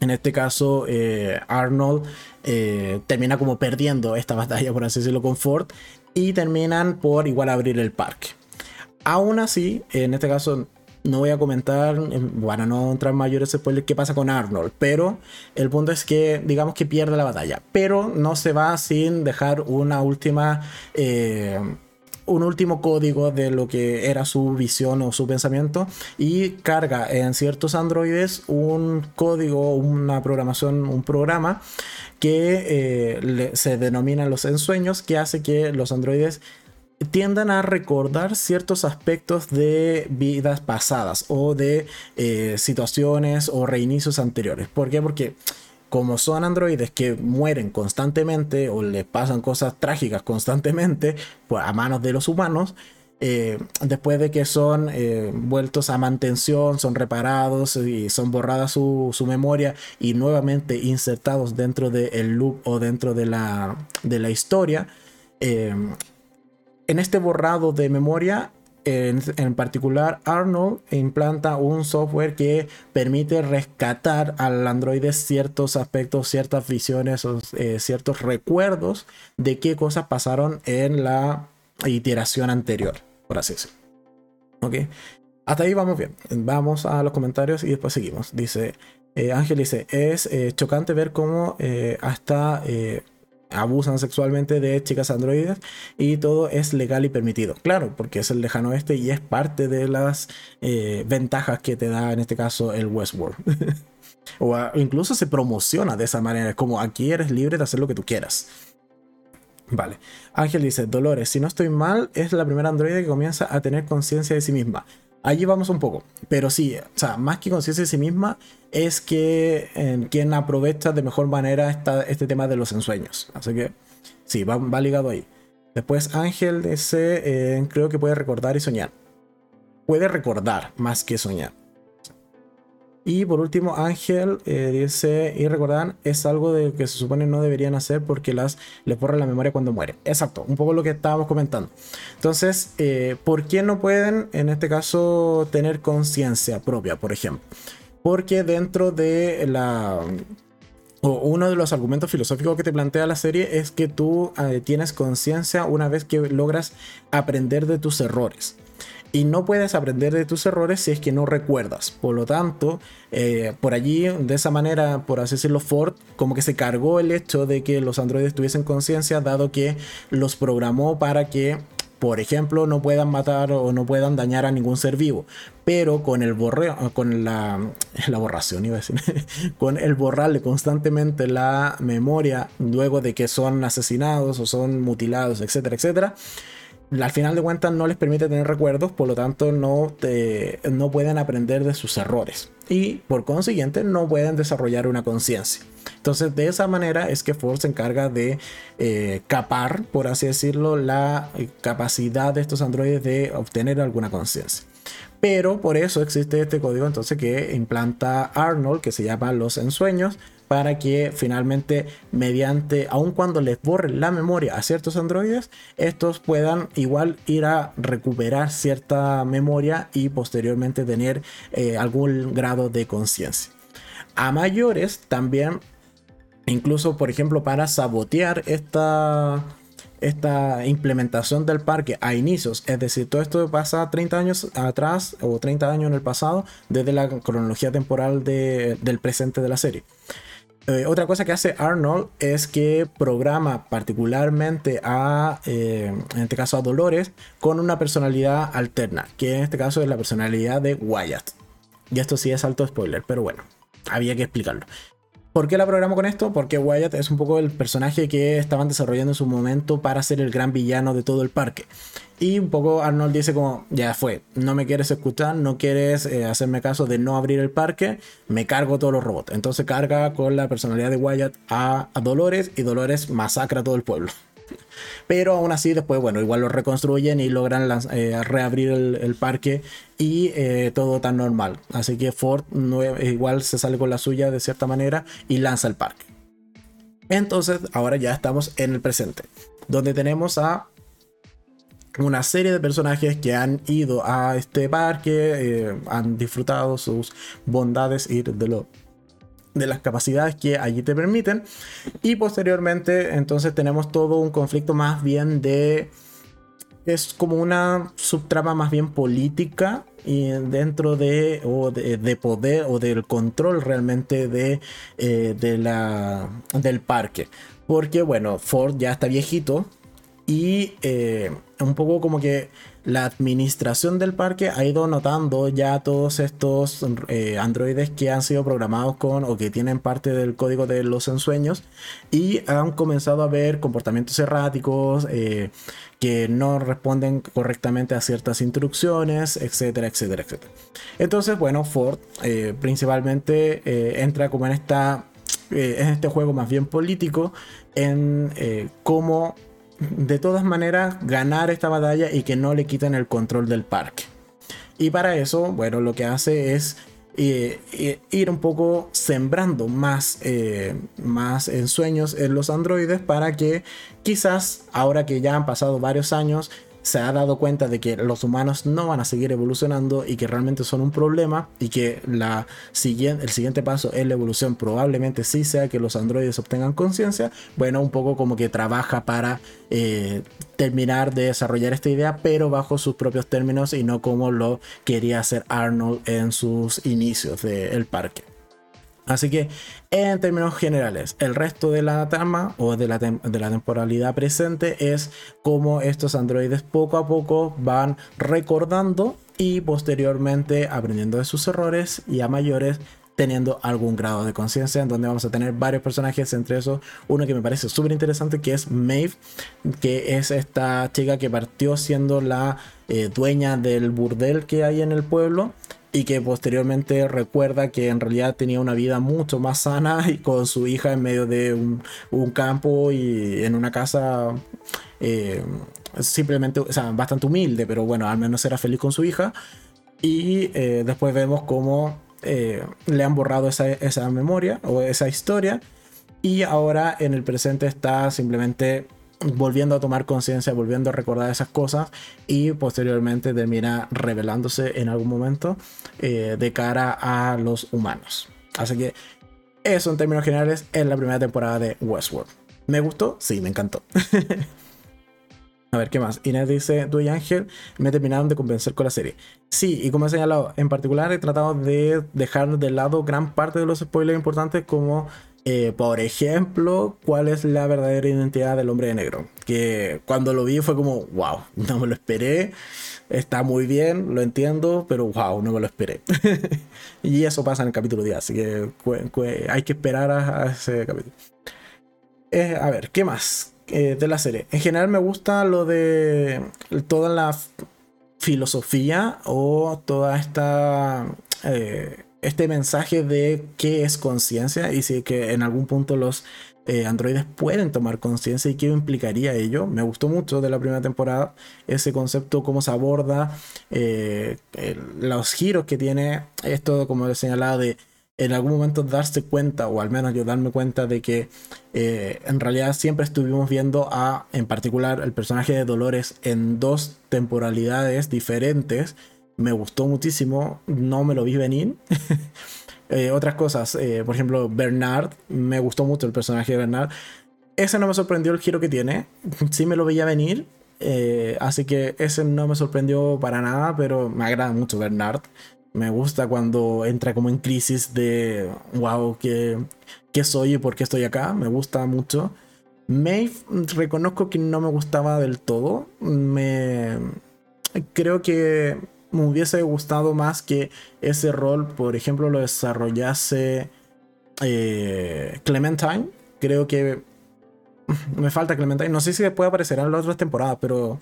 S1: en este caso eh, Arnold eh, termina como perdiendo esta batalla, por así decirlo, con Ford y terminan por igual abrir el parque. Aún así, en este caso no voy a comentar, para no entrar en mayores spoilers, qué pasa con Arnold, pero el punto es que, digamos que pierde la batalla, pero no se va sin dejar una última. Eh, un último código de lo que era su visión o su pensamiento y carga en ciertos androides un código, una programación, un programa que eh, se denomina los ensueños que hace que los androides tiendan a recordar ciertos aspectos de vidas pasadas o de eh, situaciones o reinicios anteriores. ¿Por qué? Porque como son androides que mueren constantemente o les pasan cosas trágicas constantemente pues, a manos de los humanos, eh, después de que son eh, vueltos a mantención, son reparados y son borradas su, memoria y nuevamente insertados dentro del loop o dentro de la, de la historia, en este borrado de memoria, en, particular, Arnold implanta un software que permite rescatar al androide ciertos aspectos, ciertas visiones o eh, ciertos recuerdos de qué cosas pasaron en la iteración anterior, por así decirlo. ¿Ok? Hasta ahí vamos bien. Vamos a los comentarios y después seguimos. Dice, eh, Ángel dice, es eh, chocante ver cómo hasta abusan sexualmente de chicas androides y todo es legal y permitido. Claro, porque es el lejano oeste y es parte de las eh, ventajas que te da en este caso el Westworld. o incluso se promociona de esa manera, como aquí eres libre de hacer lo que tú quieras. Vale. Ángel dice, Dolores, si no estoy mal, es la primera androide que comienza a tener conciencia de sí misma. Allí vamos un poco. Pero sí, o sea, más que conciencia de sí misma, es que en quien aprovecha de mejor manera esta, este tema de los ensueños. Así que sí, va, ligado ahí. Después Ángel dice, eh, creo que puede recordar y soñar. Puede recordar más que soñar. Y por último, Ángel eh, dice, y recordan, es algo de que se supone no deberían hacer porque las les borra la memoria cuando muere. Exacto, un poco lo que estábamos comentando. Entonces, eh, ¿por qué no pueden, en este caso, tener conciencia propia, por ejemplo? Porque dentro de la... uno de los argumentos filosóficos que te plantea la serie es que tú eh, tienes conciencia una vez que logras aprender de tus errores y no puedes aprender de tus errores si es que no recuerdas. Por lo tanto, eh, por allí, de esa manera, por así decirlo, Ford como que se cargó el hecho de que los androides tuviesen conciencia, dado que los programó para que por ejemplo, no puedan matar o no puedan dañar a ningún ser vivo. Pero con el borreo, con la, la borración, iba a decir, con el borrarle constantemente la memoria luego de que son asesinados o son mutilados, etcétera, etcétera, al final de cuentas no les permite tener recuerdos, por lo tanto no, no pueden aprender de sus errores y por consiguiente no pueden desarrollar una conciencia. Entonces de esa manera es que Ford se encarga de eh, capar, por así decirlo, la eh, capacidad de estos androides de obtener alguna conciencia. Pero por eso existe este código entonces que implanta Arnold, que se llama los ensueños, para que finalmente mediante, aun cuando les borre la memoria a ciertos androides, estos puedan igual ir a recuperar cierta memoria y posteriormente tener eh, algún grado de conciencia. A mayores también, incluso por ejemplo para sabotear esta, esta implementación del parque a inicios, es decir, todo esto pasa 30 años atrás o 30 años en el pasado, desde la cronología temporal del presente de la serie. Eh, otra cosa que hace Arnold es que programa particularmente a, eh, en este caso a Dolores, con una personalidad alterna, que en este caso es la personalidad de Wyatt. Y esto sí es alto spoiler, pero bueno, había que explicarlo. ¿Por qué la programo con esto? Porque Wyatt es un poco el personaje que estaban desarrollando en su momento para ser el gran villano de todo el parque. Y un poco Arnold dice como, ya fue, no me quieres escuchar, no quieres eh, hacerme caso de no abrir el parque, me cargo todos los robots. Entonces carga con la personalidad de Wyatt a, Dolores y Dolores masacra a todo el pueblo. Pero aún así, después, bueno, igual lo reconstruyen y logran eh, reabrir el, parque y eh, todo tan normal. Así que Ford igual se sale con la suya de cierta manera y lanza el parque. Entonces, ahora ya estamos en el presente, donde tenemos a una serie de personajes que han ido a este parque, eh, han disfrutado sus bondades y de, lo, de las capacidades que allí te permiten. Y posteriormente, entonces tenemos todo un conflicto más bien de... Es como una subtrama más bien política y dentro de, o de, poder o del control realmente de, eh, del parque. Porque bueno, Ford ya está viejito, y eh, un poco como que la administración del parque ha ido notando ya todos estos eh, androides que han sido programados con o que tienen parte del código de los ensueños y han comenzado a ver comportamientos erráticos eh, que no responden correctamente a ciertas instrucciones, etcétera, etcétera, etcétera. Entonces, bueno, Ford principalmente entra como en esta en este juego más bien político en cómo de todas maneras ganar esta batalla y que no le quiten el control del parque. Y para eso, bueno, lo que hace es eh, eh, ir un poco sembrando más, eh, más ensueños en los androides para que quizás ahora que ya han pasado varios años se ha dado cuenta de que los humanos no van a seguir evolucionando y que realmente son un problema y que la siguiente, el siguiente paso en la evolución probablemente sí sea que los androides obtengan conciencia, bueno, un poco como que trabaja para eh, terminar de desarrollar esta idea, pero bajo sus propios términos y no como lo quería hacer Arnold en sus inicios del parque. Así que, en términos generales, el resto de la trama o de la, de la temporalidad presente es cómo estos androides poco a poco van recordando y posteriormente aprendiendo de sus errores y a mayores teniendo algún grado de conciencia en donde vamos a tener varios personajes, entre esos uno que me parece súper interesante que es Maeve, que es esta chica que partió siendo la eh, dueña del burdel que hay en el pueblo y que posteriormente recuerda que en realidad tenía una vida mucho más sana y con su hija en medio de un, campo y en una casa eh, simplemente, o sea, bastante humilde, pero bueno, al menos era feliz con su hija. Y eh, después vemos cómo eh, le han borrado esa, esa memoria o esa historia y ahora en el presente está simplemente volviendo a tomar conciencia, volviendo a recordar esas cosas y posteriormente termina revelándose en algún momento eh, de cara a los humanos. Así que eso en términos generales es la primera temporada de Westworld. ¿Me gustó? Sí, me encantó. A ver, ¿qué más? Inés dice, tú y Ángel me terminaron de convencer con la serie. Sí, y como he señalado, en particular he tratado de dejar de lado gran parte de los spoilers importantes como eh, por ejemplo, cuál es la verdadera identidad del hombre de negro. Que cuando lo vi fue como, wow, no me lo esperé. Está muy bien, lo entiendo, pero wow, no me lo esperé. y eso pasa en el capítulo 10, así que hay que esperar a, ese capítulo. Eh, a ver, ¿qué más eh, de la serie? En general me gusta lo de toda la filosofía o toda esta este mensaje de qué es conciencia y si que en algún punto los eh, androides pueden tomar conciencia y qué implicaría ello. Me gustó mucho de la primera temporada ese concepto, cómo se aborda, eh, los giros que tiene esto, como he señalado, de en algún momento darse cuenta, o al menos yo darme cuenta de que eh, en realidad siempre estuvimos viendo a, en particular, el personaje de Dolores en dos temporalidades diferentes me gustó muchísimo, no me lo vi venir. Eh, otras cosas, eh, por ejemplo, Bernard, me gustó mucho el personaje de Bernard. Ese no me sorprendió el giro que tiene, sí me lo veía venir, eh, así que ese no me sorprendió para nada, pero me agrada mucho Bernard. Me gusta cuando entra como en crisis de, wow, ¿qué, qué soy y por qué estoy acá? Me gusta mucho. Maeve, reconozco que no me gustaba del todo. Me creo que me hubiese gustado más que ese rol, por ejemplo, lo desarrollase eh, Clementine. Creo que me falta Clementine. No sé si puede aparecer en las otras temporadas, pero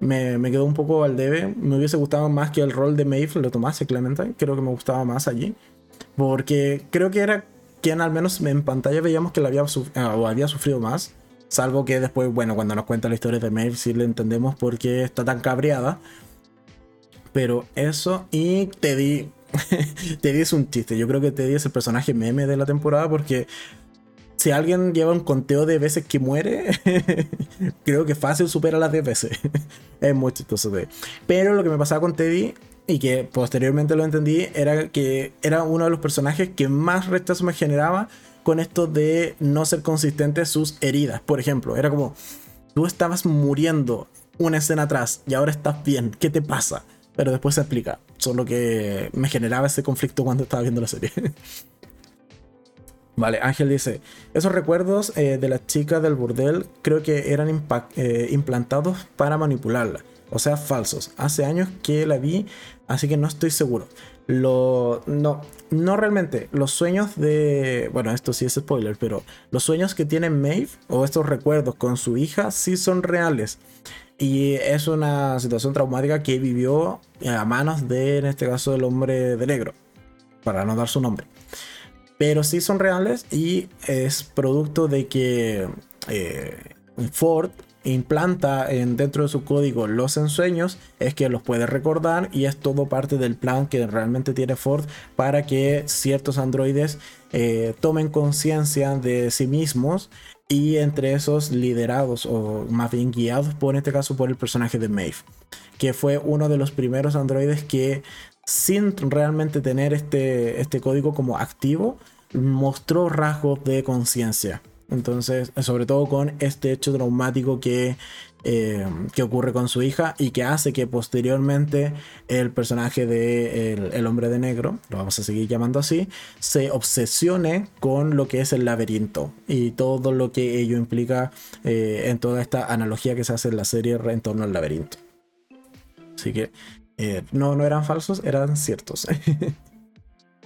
S1: me, quedó un poco al debe. Me hubiese gustado más que el rol de Maeve lo tomase Clementine. Creo que me gustaba más allí. Porque creo que era quien al menos en pantalla veíamos que la había, ah, había sufrido más. Salvo que después, bueno, cuando nos cuenta la historia de Maeve, sí le entendemos por qué está tan cabreada. Pero eso, y Teddy. Teddy es un chiste. Yo creo que Teddy es el personaje meme de la temporada porque si alguien lleva un conteo de veces que muere, creo que fácil supera las 10 veces. es muy chistoso. Pero lo que me pasaba con Teddy y que posteriormente lo entendí era que era uno de los personajes que más rechazo me generaba con esto de no ser consistente sus heridas. Por ejemplo, era como, tú estabas muriendo una escena atrás y ahora estás bien, ¿qué te pasa? Pero después se explica, solo que me generaba ese conflicto cuando estaba viendo la serie. Vale, Ángel dice, esos recuerdos eh, de la chica del burdel creo que eran eh, implantados para manipularla, o sea, falsos. Hace años que la vi, así que no estoy seguro. Lo, no, no realmente. Los sueños de. Bueno, esto sí es spoiler, pero los sueños que tiene Maeve o estos recuerdos con su hija sí son reales. Y es una situación traumática que vivió a manos de, en este caso, el hombre de negro, para no dar su nombre. Pero sí son reales y es producto de que eh, Ford implanta en, dentro de su código los ensueños es que los puede recordar y es todo parte del plan que realmente tiene Ford para que ciertos androides eh, tomen conciencia de sí mismos y entre esos liderados o más bien guiados por en este caso por el personaje de Maeve que fue uno de los primeros androides que sin realmente tener este, este código como activo mostró rasgos de conciencia. Entonces, sobre todo con este hecho traumático que, eh, que ocurre con su hija y que hace que posteriormente el personaje de el, hombre de negro, lo vamos a seguir llamando así, se obsesione con lo que es el laberinto y todo lo que ello implica eh, en toda esta analogía que se hace en la serie en torno al laberinto. Así que eh, no, no eran falsos, eran ciertos.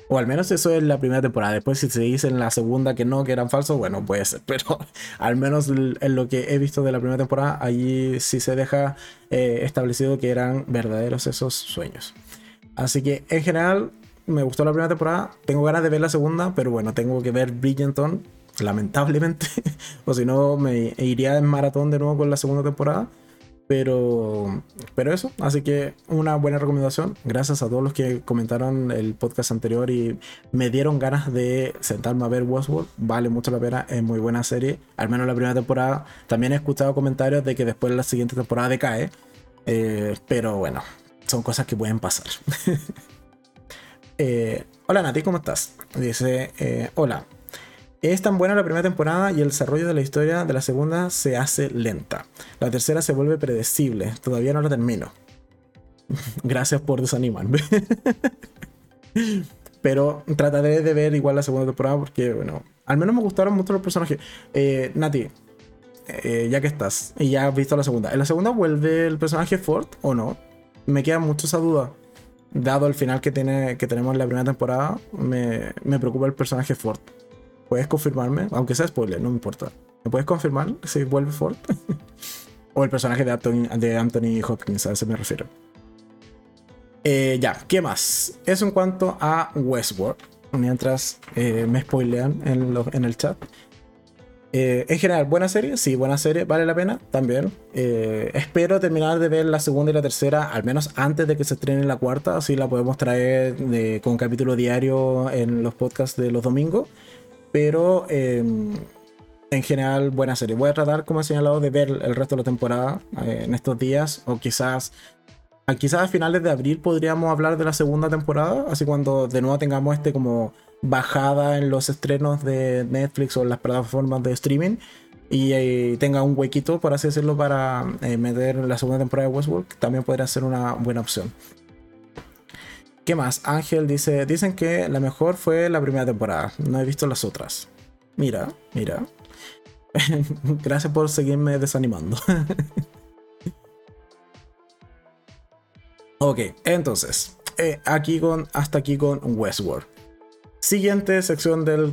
S1: O al menos eso es la primera temporada. Después, si se dice en la segunda que no, que eran falsos, bueno, puede ser. Pero al menos en lo que he visto de la primera temporada, allí sí se deja eh, establecido que eran verdaderos esos sueños. Así que en general, me gustó la primera temporada. Tengo ganas de ver la segunda, pero bueno, tengo que ver Bridgerton, lamentablemente. o si no, me iría en maratón de nuevo con la segunda temporada. Pero, pero eso, así que una buena recomendación. Gracias a todos los que comentaron el podcast anterior y me dieron ganas de sentarme a ver Westworld. Vale mucho la pena, es muy buena serie. Al menos la primera temporada. También he escuchado comentarios de que después la siguiente temporada decae. Eh, pero bueno, son cosas que pueden pasar. Eh, hola Nati, ¿cómo estás? Dice, eh, hola, es tan buena la primera temporada y el desarrollo de la historia de la segunda se hace lenta. La tercera se vuelve predecible. Todavía no la termino. Gracias por desanimarme. Pero trataré de ver igual la segunda temporada porque, bueno, al menos me gustaron mucho los personajes. Eh, Nati, eh, ya que estás y ya has visto la segunda, ¿en la segunda vuelve el personaje Ford o no? Me queda mucho esa duda. Dado el final que, tiene, que tenemos en la primera temporada, me, me preocupa el personaje Ford. ¿Puedes confirmarme? Aunque sea spoiler, no me importa. ¿Me puedes confirmar si vuelve Ford? o el personaje de Anthony, de Hopkins, a ese me refiero. Eh, ya, ¿qué más? Eso en cuanto a Westworld. Mientras eh, me spoilean en, el chat. Eh, en general, buena serie, sí, buena serie, vale la pena también. espero terminar de ver la segunda y la tercera, al menos antes de que se estrene la cuarta, así la podemos traer con capítulo diario en los podcasts de los domingos. Pero em, en general, buena serie. Voy a tratar, como he señalado, de ver el resto de la temporada eh, en estos días. O quizás, quizás a finales de abril podríamos hablar de la segunda temporada. Así cuando de nuevo tengamos este como bajada en los estrenos de Netflix o en las plataformas de streaming. Y eh, tenga un huequito, por así decirlo, para eh, meter la segunda temporada de Westworld, también podría ser una buena opción. ¿Qué más? Ángel dice, dicen que la mejor fue la primera temporada. No he visto las otras. Mira, mira. Gracias por seguirme desanimando. ok, entonces, eh, aquí con, hasta aquí con Westworld. Siguiente sección del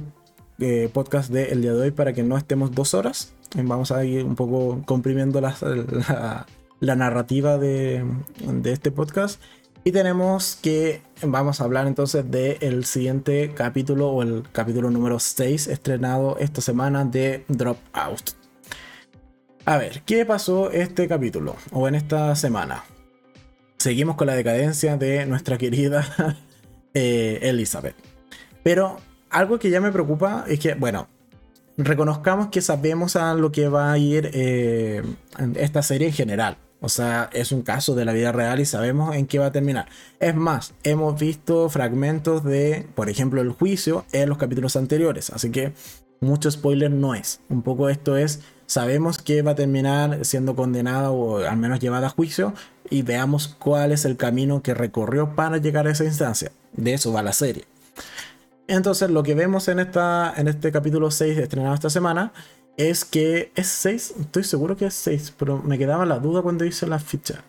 S1: eh, podcast del día de hoy para que no estemos dos horas. Vamos a ir un poco comprimiendo la, la, narrativa de, de este podcast. Y tenemos que, vamos a hablar entonces del siguiente capítulo o el capítulo número 6 estrenado esta semana de Dropout. A ver, ¿qué pasó este capítulo o en esta semana? Seguimos con la decadencia de nuestra querida eh, Elizabeth. Pero algo que ya me preocupa es que, bueno, reconozcamos que sabemos a lo que va a ir eh, esta serie en general. O sea, es un caso de la vida real y sabemos en qué va a terminar. Es más, hemos visto fragmentos de, por ejemplo, el juicio en los capítulos anteriores. Así que mucho spoiler no es. Un poco esto es, sabemos que va a terminar siendo condenada o al menos llevada a juicio y veamos cuál es el camino que recorrió para llegar a esa instancia. De eso va la serie. Entonces, lo que vemos en, esta, en este capítulo 6 estrenado esta semana es que es 6, estoy seguro que es 6, pero me quedaba la duda cuando hice la ficha.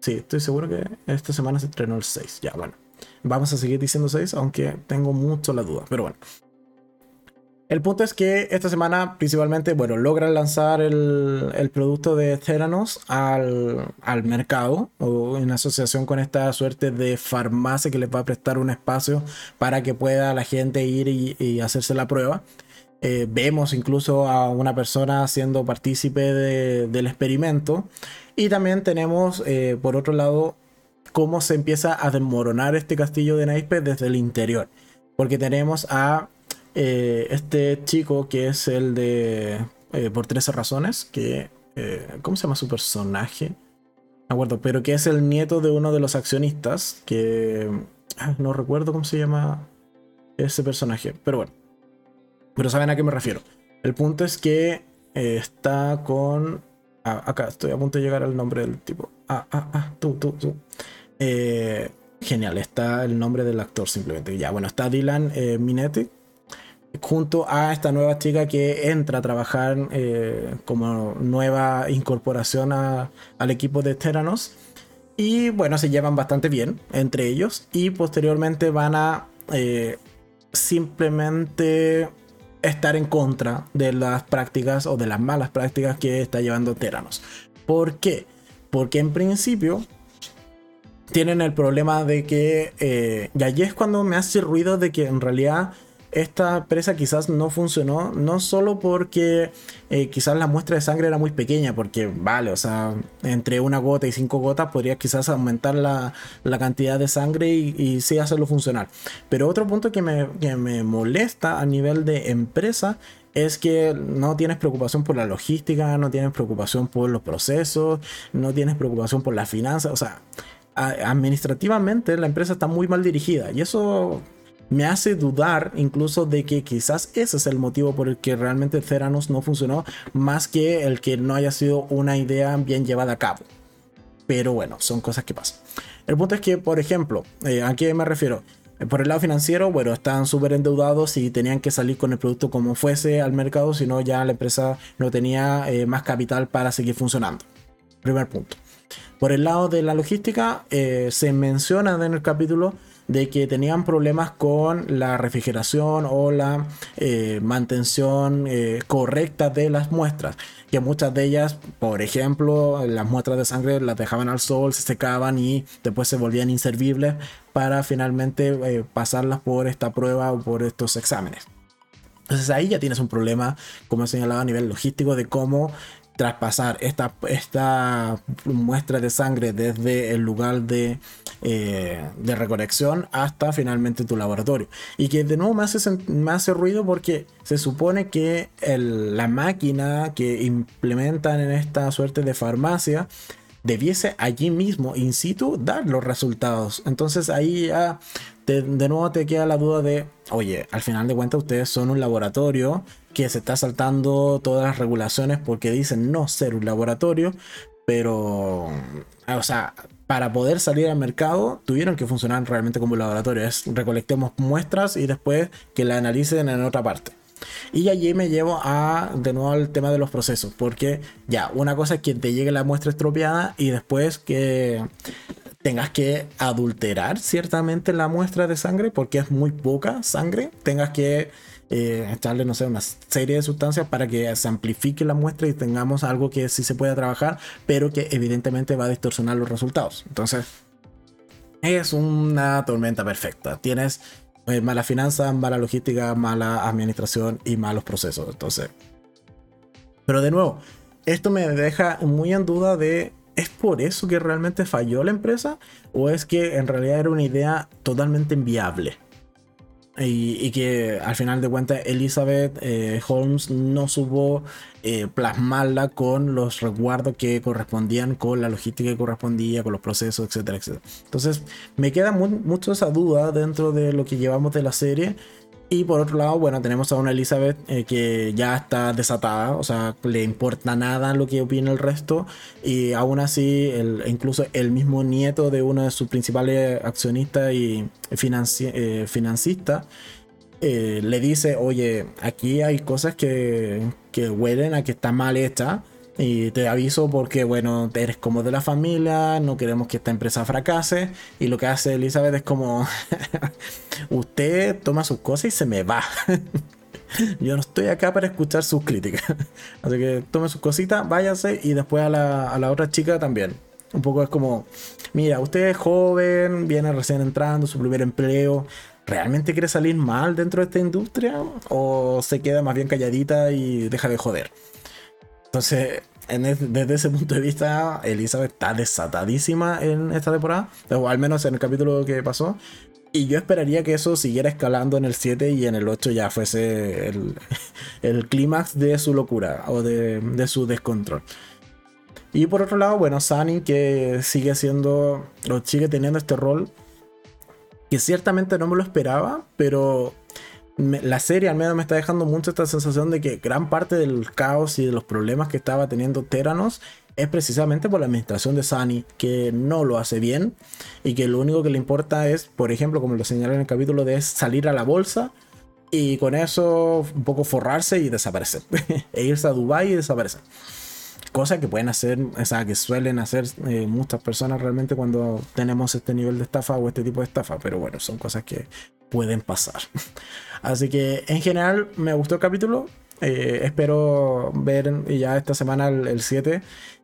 S1: Sí, estoy seguro que esta semana se estrenó el 6. Ya, bueno. Vamos a seguir diciendo 6, aunque tengo mucho la duda. Pero bueno. El punto es que esta semana principalmente, bueno, logran lanzar el, producto de Theranos al, mercado o en asociación con esta suerte de farmacia que les va a prestar un espacio para que pueda la gente ir y hacerse la prueba. Eh, vemos incluso a una persona siendo partícipe del experimento. Y también tenemos, eh, por otro lado, cómo se empieza a desmoronar este castillo de naipes desde el interior. Porque tenemos a eh, este chico que es el de... por 13 razones, que... ¿Cómo se llama su personaje? No acuerdo, pero que es el nieto de uno de los accionistas, que... Ah, no recuerdo cómo se llama ese personaje, pero bueno. Pero saben a qué me refiero. El punto es que eh, está con. Ah, acá estoy a punto de llegar al nombre del tipo. Ah, ah, ah, tú, tú, tú. Eh, genial, está el nombre del actor simplemente. Ya, bueno, está Dylan eh, Minetti junto a esta nueva chica que entra a trabajar como nueva incorporación al equipo de Teranos. Y bueno, se llevan bastante bien entre ellos. Y posteriormente van a simplemente estar en contra de las prácticas o de las malas prácticas que está llevando Teranos. ¿Por qué? Porque en principio tienen el problema de que, eh, y allí es cuando me hace ruido de que en realidad esta presa quizás no funcionó, no solo porque eh, quizás la muestra de sangre era muy pequeña, porque vale, o sea, entre una gota y cinco gotas podría quizás aumentar la, cantidad de sangre y, sí hacerlo funcionar. Pero otro punto que me, que me molesta a nivel de empresa es que no tienes preocupación por la logística, no tienes preocupación por los procesos, no tienes preocupación por las finanzas, o sea, administrativamente la empresa está muy mal dirigida y eso me hace dudar incluso de que quizás ese es el motivo por el que realmente Theranos no funcionó, más que el que no haya sido una idea bien llevada a cabo. Pero bueno, son cosas que pasan. El punto es que, por ejemplo, eh, ¿a qué me refiero? Eh, por el lado financiero, bueno, están súper endeudados y tenían que salir con el producto como fuese al mercado, si no ya la empresa no tenía eh, más capital para seguir funcionando. Primer punto. Por el lado de la logística, se menciona en el capítulo de que tenían problemas con la refrigeración o la eh, mantención eh, correcta de las muestras. Que muchas de ellas, por ejemplo, las muestras de sangre las dejaban al sol, se secaban y después se volvían inservibles para finalmente eh, pasarlas por esta prueba o por estos exámenes. Entonces ahí ya tienes un problema, como he señalado a nivel logístico, de cómo traspasar esta, esta muestra de sangre desde el lugar de, eh, de recolección hasta finalmente tu laboratorio. Y que de nuevo me hace, hace ruido porque se supone que la máquina que implementan en esta suerte de farmacia debiese allí mismo, in situ, dar los resultados. Entonces ahí ya de, nuevo te queda la duda de, oye, al final de cuentas ustedes son un laboratorio que se está saltando todas las regulaciones porque dicen no ser un laboratorio, pero, o sea, para poder salir al mercado tuvieron que funcionar realmente como laboratorio. Es recolectemos muestras y después que la analicen en otra parte. Y allí me llevo a de nuevo al tema de los procesos, porque ya, una cosa es que te llegue la muestra estropeada y después que tengas que adulterar ciertamente la muestra de sangre, porque es muy poca sangre, tengas que eh, echarle, no sé, una serie de sustancias para que se amplifique la muestra y tengamos algo que sí se pueda trabajar, pero que evidentemente va a distorsionar los resultados. Entonces, es una tormenta perfecta. Tienes eh, mala finanza, mala logística, mala administración y malos procesos. Entonces, pero de nuevo, esto me deja muy en duda de, ¿es por eso que realmente falló la empresa? ¿O es que en realidad era una idea totalmente inviable? Y, que al final de cuentas Elizabeth eh, Holmes no supo eh, plasmarla con los resguardos que correspondían, con la logística que correspondía, con los procesos, etcétera, etcétera. Entonces me queda mucho esa duda dentro de lo que llevamos de la serie y por otro lado, bueno, tenemos a una Elizabeth eh, que ya está desatada, o sea, le importa nada lo que opine el resto. Y aún así, incluso el mismo nieto de uno de sus principales accionistas y financi eh, eh, le dice: Oye, aquí hay cosas que, que huelen a que está mal hecha y te aviso porque, bueno, eres como de la familia, no queremos que esta empresa fracase. Y lo que hace Elizabeth es como, usted toma sus cosas y se me va. Yo no estoy acá para escuchar sus críticas. Así que tome sus cositas, váyase y después a la, a la otra chica también. Un poco es como, mira, usted es joven, viene recién entrando, su primer empleo. ¿Realmente quiere salir mal dentro de esta industria? ¿O se queda más bien calladita y deja de joder? Entonces, desde ese punto de vista, Elizabeth está desatadísima en esta temporada, o al menos en el capítulo que pasó. Y yo esperaría que eso siguiera escalando en el 7 y en el 8 ya fuese el, clímax de su locura o de, su descontrol. Y por otro lado, bueno, Sunny que sigue siendo, o sigue teniendo este rol que ciertamente no me lo esperaba, pero la serie al menos me está dejando mucho esta sensación de que gran parte del caos y de los problemas que estaba teniendo Teranos es precisamente por la administración de Sunny, que no lo hace bien y que lo único que le importa es, por ejemplo, como lo señalé en el capítulo, de salir a la bolsa y con eso un poco forrarse y desaparecer. e irse a Dubai y desaparecer. Cosa que pueden hacer, o sea, que suelen hacer eh, muchas personas realmente cuando tenemos este nivel de estafa o este tipo de estafa. Pero bueno, son cosas que pueden pasar. Así que en general me gustó el capítulo. Eh, espero ver ya esta semana el 7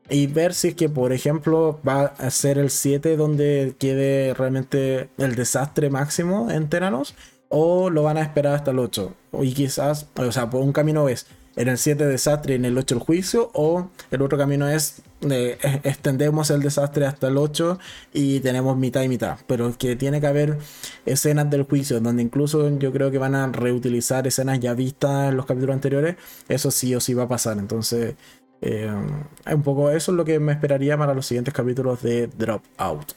S1: y ver si es que, por ejemplo, va a ser el 7 donde quede realmente el desastre máximo en Teranos o lo van a esperar hasta el 8. Y quizás, o sea, por un camino es en el 7 desastre y en el 8 el juicio, o el otro camino es eh, extendemos el desastre hasta el 8 y tenemos mitad y mitad, pero que tiene que haber escenas del juicio, donde incluso yo creo que van a reutilizar escenas ya vistas en los capítulos anteriores, eso sí o sí va a pasar, entonces eh, un poco eso es lo que me esperaría para los siguientes capítulos de Drop Out.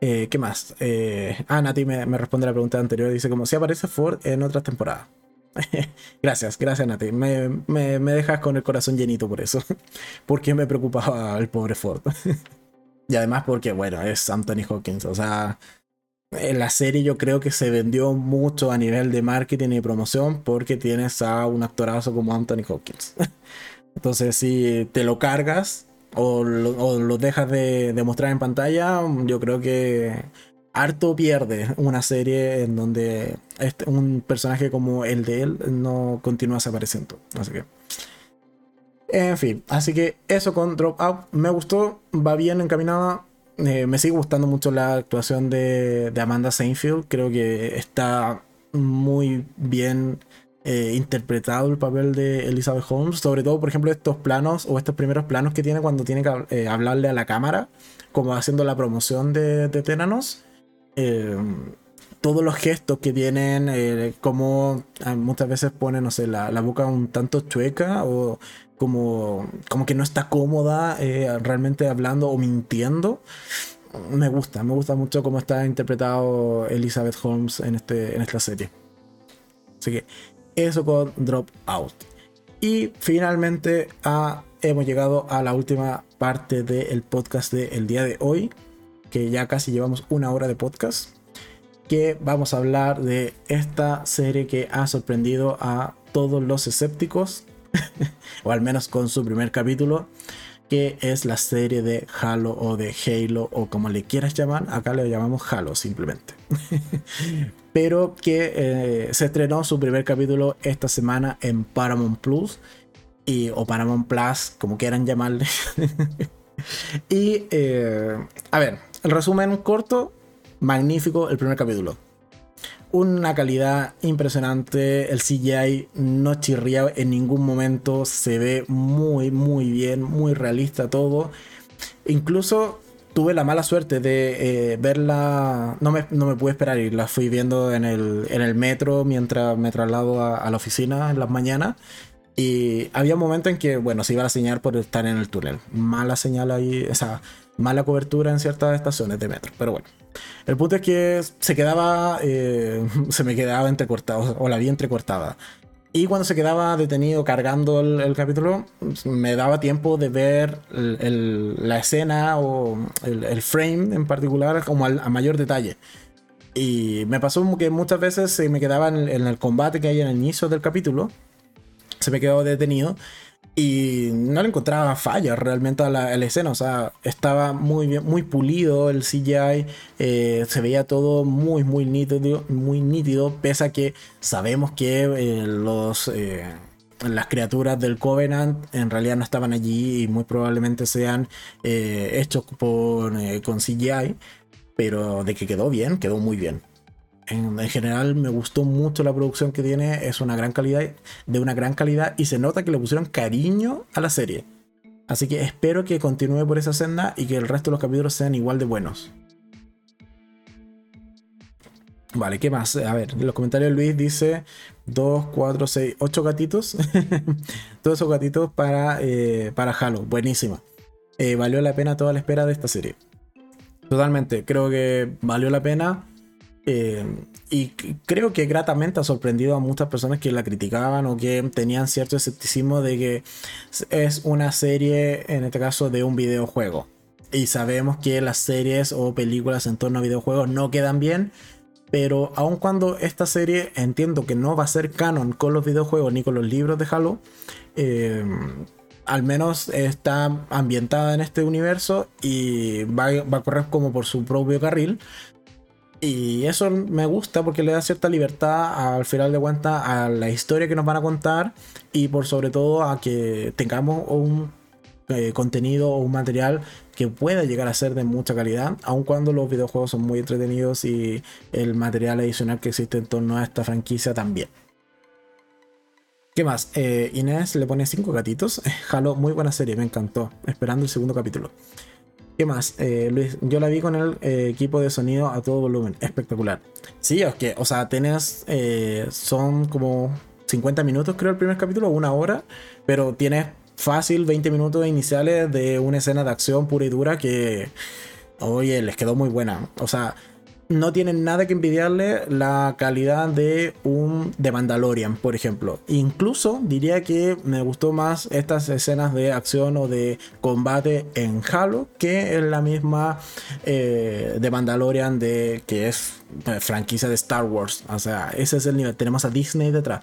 S1: Eh, ¿Qué más? ah, Nati me, responde la pregunta anterior. Dice como si aparece Ford en otras temporadas. gracias, gracias Nati. Me, me, dejas con el corazón llenito por eso. porque me preocupaba el pobre Ford. y además porque, bueno, es Anthony Hawkins. O sea, en la serie yo creo que se vendió mucho a nivel de marketing y promoción porque tienes a un actorazo como Anthony Hawkins. Entonces, si te lo cargas o lo, dejas de, de mostrar en pantalla, yo creo que harto pierde una serie en donde este, un personaje como el de él no continúa desapareciendo. Así que. En fin, así que eso con Drop Out me gustó, va bien encaminada. Eh, me sigue gustando mucho la actuación de, Amanda Seinfeld. Creo que está muy bien eh, interpretado el papel de Elizabeth Holmes. Sobre todo, por ejemplo, estos planos o estos primeros planos que tiene cuando tiene que eh, hablarle a la cámara, como haciendo la promoción de, de Tenanos. Eh, todos los gestos que tienen, eh, como ah, muchas veces ponen, no sé, la, boca un tanto chueca o como, como que no está cómoda eh, realmente hablando o mintiendo. Me gusta, me gusta mucho cómo está interpretado Elizabeth Holmes en, este, en esta serie. Así que eso con Drop Out. Y finalmente ah, hemos llegado a la última parte del podcast del día de hoy, que ya casi llevamos una hora de podcast, que vamos a hablar de esta serie que ha sorprendido a todos los escépticos, o al menos con su primer capítulo, que es la serie de Halo o de Halo o como le quieras llamar, acá le llamamos Halo simplemente. Pero que eh, se estrenó su primer capítulo esta semana en Paramount Plus y, o Paramount Plus, como quieran llamarle. y eh, a ver, el resumen corto, magnífico el primer capítulo. una calidad impresionante. El CGI no chirría en ningún momento. Se ve muy, muy bien, muy realista todo. Incluso tuve la mala suerte de eh, verla. No me, no me pude esperar y la fui viendo en el, en el metro mientras me traslado a, a la oficina en las mañanas. Y había un momento en que, bueno, se iba a señalar por estar en el túnel. Mala señal ahí, o sea, mala cobertura en ciertas estaciones de metro. Pero bueno, el punto es que se quedaba, eh, se me quedaba entrecortado, o la vi entrecortada. Y cuando se quedaba detenido cargando el, capítulo, me daba tiempo de ver la escena o el, frame en particular como a mayor detalle. Y me pasó que muchas veces se me quedaba en, en el combate que hay en el inicio del capítulo se me quedó detenido y no le encontraba fallas realmente a la, escena. O sea, estaba muy bien, muy pulido el CGI. Eh, se veía todo muy, muy nítido, muy nítido. Pese a que sabemos que eh, los. Eh, las criaturas del Covenant en realidad no estaban allí y muy probablemente sean hechos por, con CGI, pero de que quedó bien, quedó muy bien en, general me gustó mucho la producción que tiene, es una gran calidad, de una gran calidad y se nota que le pusieron cariño a la serie. Así que espero que continúe por esa senda y que el resto de los capítulos sean igual de buenos. Vale, ¿qué más? A ver, en los comentarios Luis dice 2, 4, 6, 8 gatitos. Todos esos gatitos para, eh, para Halo. Buenísima. Eh, valió la pena toda la espera de esta serie. Totalmente, creo que valió la pena. Eh, y creo que gratamente ha sorprendido a muchas personas que la criticaban o que tenían cierto escepticismo de que es una serie, en este caso, de un videojuego. Y sabemos que las series o películas en torno a videojuegos no quedan bien. Pero aun cuando esta serie entiendo que no va a ser canon con los videojuegos ni con los libros de Halo, eh, al menos está ambientada en este universo y va, va, a correr como por su propio carril. Y eso me gusta porque le da cierta libertad al final de cuentas a la historia que nos van a contar y por sobre todo a que tengamos un eh, contenido o un material que pueda llegar a ser de mucha calidad, aun cuando los videojuegos son muy entretenidos y el material adicional que existe en torno a esta franquicia también. ¿Qué más? Eh, Inés le pone 5 gatitos. Halo, muy buena serie, me encantó. Esperando el segundo capítulo. ¿Qué más? Eh, Luis, yo la vi con el eh, equipo de sonido a todo volumen. Espectacular. Sí, es que, o sea, tienes. Eh, son como 50 minutos, creo, el primer capítulo, una hora. Pero tienes fácil 20 minutos iniciales de una escena de acción pura y dura que. Oye, les quedó muy buena. O sea, no tienen nada que envidiarle la calidad de un de Mandalorian, por ejemplo. Incluso diría que me gustó más estas escenas de acción o de combate en Halo que en la misma eh, de Mandalorian de que es eh, franquicia de Star Wars. O sea, ese es el nivel. Tenemos a Disney detrás.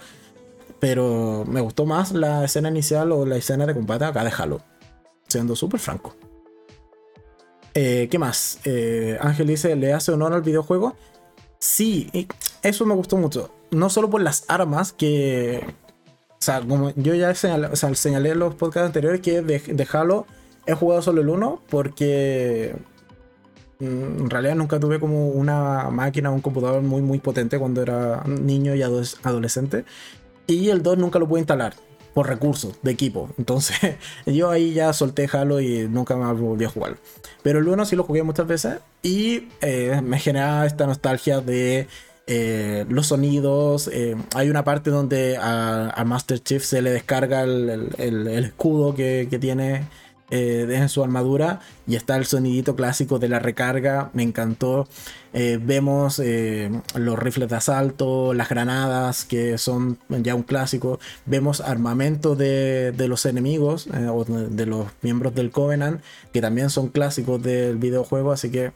S1: Pero me gustó más la escena inicial o la escena de combate acá de Halo. Siendo súper franco. Eh, ¿Qué más? Eh, Ángel dice, ¿le hace honor al videojuego? Sí, eso me gustó mucho. No solo por las armas que... O sea, como yo ya señalé, en los podcasts anteriores que de, Halo he jugado solo el 1 porque mm, en realidad nunca tuve como una máquina o un computador muy muy potente cuando era niño y adolescente. Y el 2 nunca lo pude instalar por recursos de equipo. Entonces yo ahí ya solté Halo y nunca más volví a jugar. Pero el 1 sí lo jugué muchas veces y eh, me generaba esta nostalgia de eh, los sonidos. Eh, hay una parte donde a, Master Chief se le descarga el, escudo que, que tiene eh, en su armadura y está el sonidito clásico de la recarga, me encantó. Eh, vemos eh, los rifles de asalto, las granadas que son ya un clásico, vemos armamento de, los enemigos o de los miembros del Covenant que también son clásicos del videojuego, así que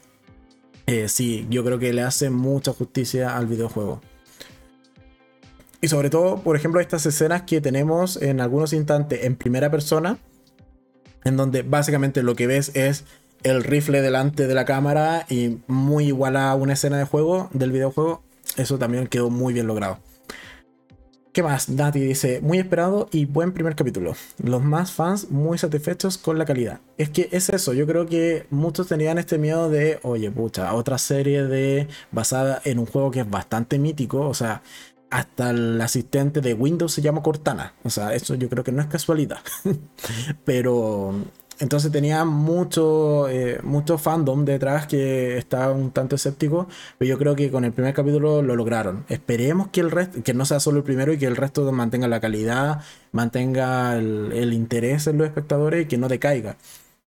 S1: sí, yo creo que le hace mucha justicia al videojuego. Y sobre todo, por ejemplo, estas escenas que tenemos en algunos instantes en primera persona, en donde básicamente lo que ves es el rifle delante de la cámara y muy igual a una escena de juego del videojuego. Eso también quedó muy bien logrado. ¿Qué más? Nati dice, muy esperado y buen primer capítulo. Los más fans muy satisfechos con la calidad. Es que es eso, yo creo que muchos tenían este miedo de, oye, pucha, otra serie de basada en un juego que es bastante mítico, o sea, hasta el asistente de Windows se llama Cortana. O sea, eso yo creo que no es casualidad. Pero entonces tenía mucho, eh, mucho fandom detrás que estaba un tanto escéptico, pero yo creo que con el primer capítulo lo lograron. Esperemos que el resto, que no sea solo el primero y que el resto mantenga la calidad, mantenga el, el interés en los espectadores y que no decaiga.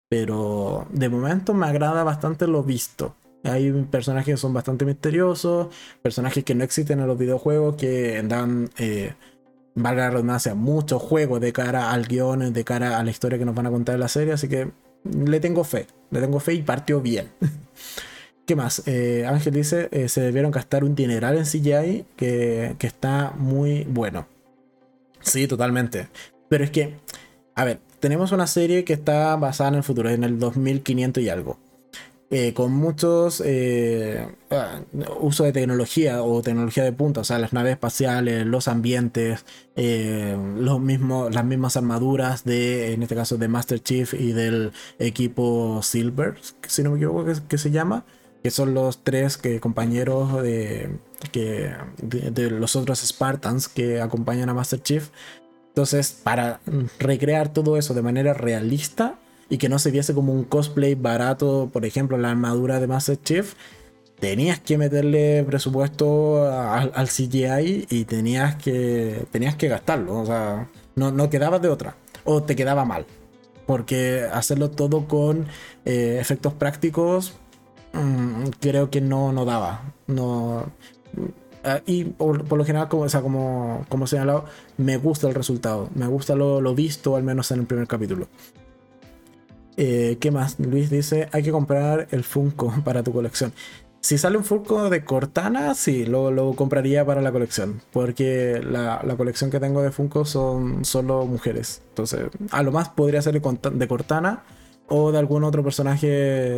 S1: Pero de momento me agrada bastante lo visto. Hay personajes que son bastante misteriosos, personajes que no existen en los videojuegos, que dan eh, valga la redundancia, mucho juego de cara al guion, de cara a la historia que nos van a contar en la serie, así que le tengo fe, le tengo fe y partió bien. ¿Qué más? Eh, Ángel dice, eh, se debieron gastar un dineral en CGI que, que está muy bueno. Sí, totalmente. Pero es que, a ver, tenemos una serie que está basada en el futuro, en el 2500 y algo. Eh, con muchos eh, ah, uso de tecnología o tecnología de punta, o sea, las naves espaciales, los ambientes, eh, los mismos, las mismas armaduras de, en este caso, de Master Chief y del equipo Silver, si no me equivoco, que, se llama, que son los tres que, compañeros de, que, de los otros Spartans que acompañan a Master Chief. Entonces, para recrear todo eso de manera realista, y que no se viese como un cosplay barato, por ejemplo, la armadura de Master Chief, tenías que meterle presupuesto al, CGI y tenías que, tenías que gastarlo, o sea, no, no quedabas de otra, o te quedaba mal, porque hacerlo todo con eh, efectos prácticos mm, creo que no, no daba, no... Ah, y por, lo general, como, o sea, como, como señalado, me gusta el resultado. Me gusta lo, lo visto, al menos en el primer capítulo. Eh, ¿Qué más? Luis dice, hay que comprar el Funko para tu colección. Si sale un Funko de Cortana, sí, lo, compraría para la colección. Porque la, colección que tengo de Funko son solo mujeres. Entonces, a lo más podría ser de Cortana o de algún otro personaje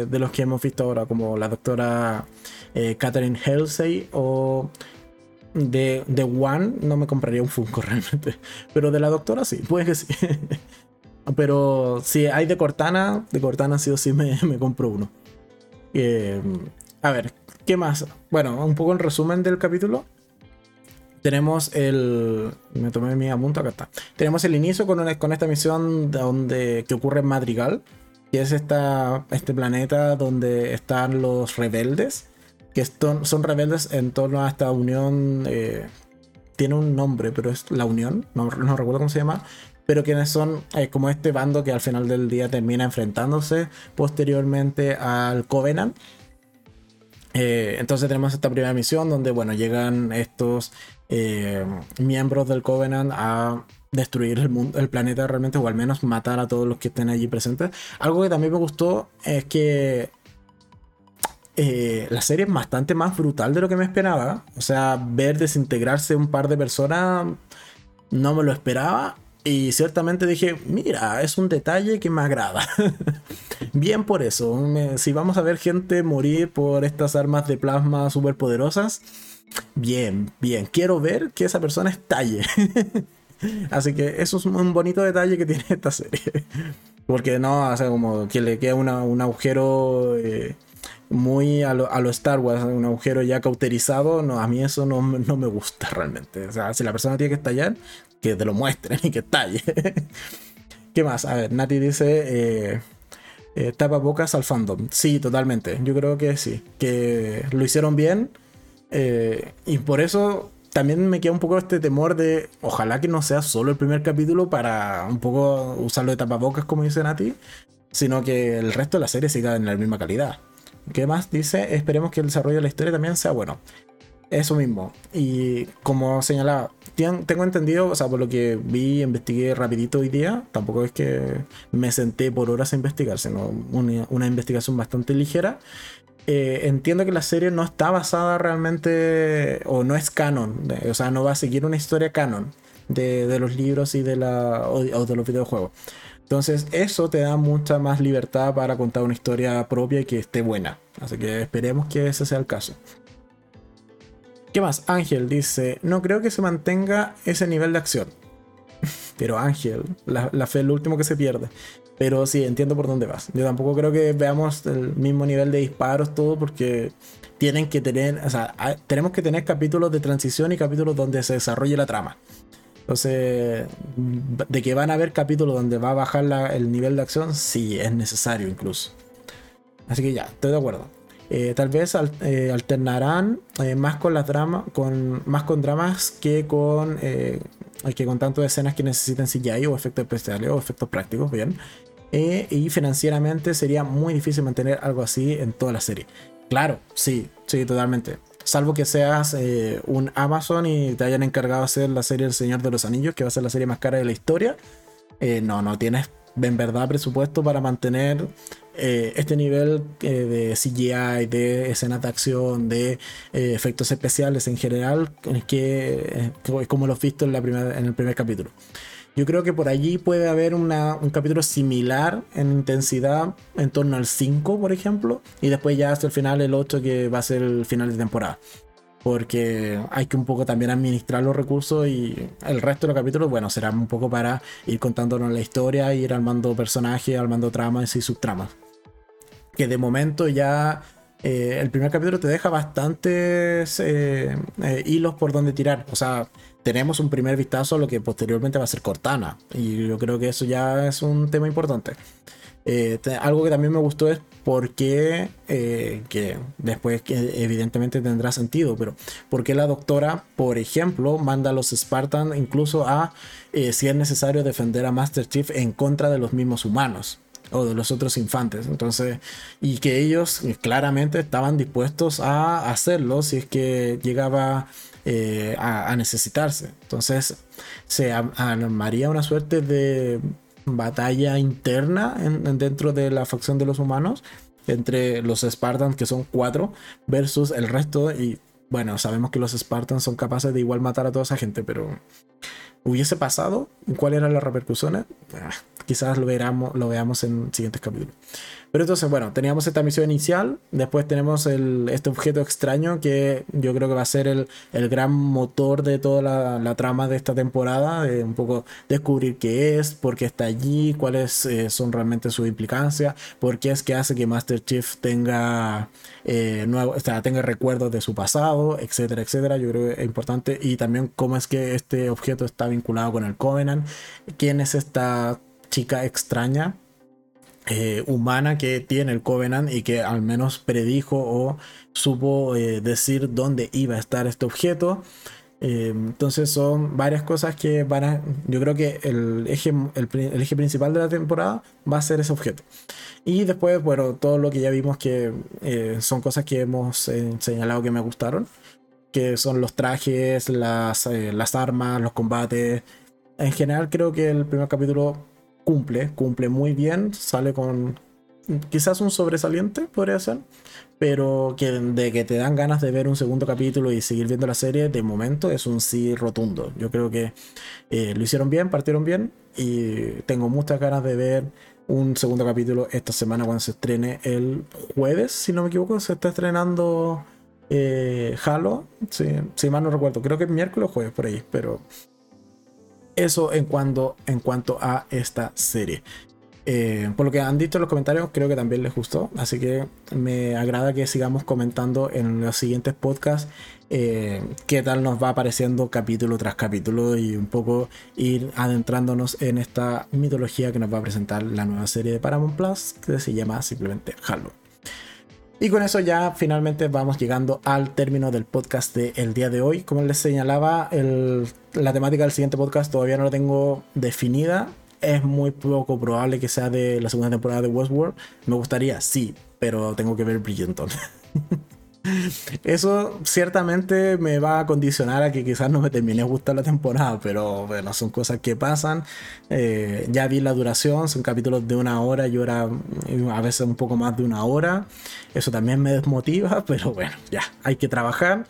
S1: de los que hemos visto ahora, como la doctora eh, Catherine Halsey o de, de One. No me compraría un Funko realmente. Pero de la doctora sí, puede que sí. Pero si hay de Cortana, de Cortana sí o sí me, compro uno. Eh, a ver, ¿qué más? Bueno, un poco en resumen del capítulo. Tenemos el. Me tomé mi apunto, acá está. Tenemos el inicio con, con esta misión donde, que ocurre en Madrigal, que es esta, este planeta donde están los rebeldes, que son rebeldes en torno a esta unión. Eh, tiene un nombre, pero es la Unión, no, no recuerdo cómo se llama, pero quienes son eh, como este bando que al final del día termina enfrentándose posteriormente al Covenant. Eh, entonces tenemos esta primera misión donde, bueno, llegan estos eh, miembros del Covenant a destruir el, mundo, el planeta realmente, o al menos matar a todos los que estén allí presentes. Algo que también me gustó es que la serie es bastante más brutal de lo que me esperaba. O sea, ver desintegrarse un par de personas no me lo esperaba. Y ciertamente dije, mira, es un detalle que me agrada. bien por eso. si vamos a ver gente morir por estas armas de plasma super poderosas, bien, bien. Quiero ver que esa persona estalle. Así que eso es un bonito detalle que tiene esta serie. Porque no, o sea, como que le queda un agujero eh, muy a lo, Star Wars, un agujero ya cauterizado. No, a mí eso no, no me gusta realmente. O sea, si la persona tiene que estallar, que te lo muestren y que talle. ¿Qué más? A ver, Nati dice. Eh, eh, al fandom. Sí, totalmente. Yo creo que sí. Que lo hicieron bien. Eh, y por eso también me queda un poco este temor de. Ojalá que no sea solo el primer capítulo para un poco usarlo de tapabocas, como dice Nati. Sino que el resto de la serie siga en la misma calidad. ¿Qué más dice? Esperemos que el desarrollo de la historia también sea bueno. Eso mismo. Y como señalaba, tengo entendido, o sea, por lo que vi, investigué rapidito hoy día, tampoco es que me senté por horas a investigar, sino una, investigación bastante ligera. Eh, entiendo que la serie no está basada realmente, o no es canon, o sea, no va a seguir una historia canon de, los libros y de, la, o de los videojuegos. Entonces eso te da mucha más libertad para contar una historia propia y que esté buena. Así que esperemos que ese sea el caso. ¿Qué más? Ángel dice, no creo que se mantenga ese nivel de acción. Pero Ángel, la, fe es lo último que se pierde. Pero sí, entiendo por dónde vas. Yo tampoco creo que veamos el mismo nivel de disparos, todo, porque tienen que tener, o sea, tenemos que tener capítulos de transición y capítulos donde se desarrolle la trama. Entonces, de que van a haber capítulos donde va a bajar el nivel de acción, sí, es necesario incluso. Así que ya, estoy de acuerdo. Eh, tal vez eh, alternarán eh, más con las dramas, con más con dramas que con que con tanto escenas que necesiten CGI o efectos especiales o efectos prácticos, bien. y financieramente sería muy difícil mantener algo así en toda la serie. Claro, sí, sí, totalmente. Salvo que seas un Amazon y te hayan encargado de hacer la serie El Señor de los Anillos, que va a ser la serie más cara de la historia. no, no tienes en verdad presupuesto para mantener eh, este nivel eh, de CGI, de escenas de acción, de eh, efectos especiales en general, que como lo he visto en, la en el primer capítulo. Yo creo que por allí puede haber un capítulo similar en intensidad en torno al 5, por ejemplo, y después ya hasta el final el 8 que va a ser el final de temporada porque hay que un poco también administrar los recursos y el resto de los capítulos, bueno, será un poco para ir contándonos la historia, ir armando personajes, armando tramas y subtramas. Que de momento ya eh, el primer capítulo te deja bastantes eh, eh, hilos por donde tirar. O sea, tenemos un primer vistazo a lo que posteriormente va a ser Cortana. Y yo creo que eso ya es un tema importante. Algo que también me gustó es porque, eh, que después evidentemente tendrá sentido, pero porque la doctora, por ejemplo, manda a los Spartans incluso a, eh, si es necesario, defender a Master Chief en contra de los mismos humanos o de los otros infantes. Entonces, y que ellos eh, claramente estaban dispuestos a hacerlo si es que llegaba a, necesitarse. Entonces, se armaría una suerte de batalla interna dentro de la facción de los humanos entre los Spartans, que son cuatro, versus el resto. Y bueno, sabemos que los Spartans son capaces de igual matar a toda esa gente, pero ¿hubiese pasado? ¿Cuál era la repercusión? Ah, quizás lo, veramos, lo veamos en siguientes capítulos. Pero entonces, bueno, teníamos esta misión inicial, después tenemos este objeto extraño que yo creo que va a ser el, gran motor de toda la, trama de esta temporada, de un poco descubrir qué es, por qué está allí, cuáles eh, son realmente sus implicancias, por qué es que hace que Master Chief tenga, eh, nuevo, o tenga recuerdos de su pasado, etcétera, etcétera. Yo creo que es importante y también cómo es que este objeto está vinculado con el Covenant, quién es esta chica extraña eh, humana que tiene el Covenant y que al menos predijo o supo eh, decir dónde iba a estar este objeto. Eh, entonces son varias cosas que van a... Yo creo que el eje, el, eje principal de la temporada va a ser ese objeto. Y después, bueno, todo lo que ya vimos que son cosas que hemos señalado que me gustaron. Que son los trajes, las, las armas, los combates. En general creo que el primer capítulo cumple, cumple muy bien, sale con quizás un sobresaliente, podría ser, pero que de que te dan ganas de ver un segundo capítulo y seguir viendo la serie, de momento es un sí rotundo. Yo creo que eh, lo hicieron bien, partieron bien y tengo muchas ganas de ver un segundo capítulo esta semana cuando se estrene el jueves, si no me equivoco, se está estrenando eh, Halo, si, si mal no recuerdo, creo que es miércoles o jueves por ahí, pero eso en cuanto, en cuanto a esta serie. Eh, por lo que han dicho en los comentarios, creo que también les gustó. Así que me agrada que sigamos comentando en los siguientes podcasts eh, qué tal nos va apareciendo capítulo tras capítulo y un poco ir adentrándonos en esta mitología que nos va a presentar la nueva serie de Paramount Plus que se llama simplemente Halo. Y con eso ya finalmente vamos llegando al término del podcast del día de hoy. Como les señalaba, la temática del siguiente podcast todavía no la tengo definida. Es muy poco probable que sea de la segunda temporada de Westworld. Me gustaría, sí, pero tengo que ver Bridgerton. Eso ciertamente me va a condicionar a que quizás no me termine gustar la temporada, pero bueno, son cosas que pasan. Eh, ya vi la duración, son capítulos de una hora y hora, a veces un poco más de una hora. Eso también me desmotiva, pero bueno, ya, hay que trabajar.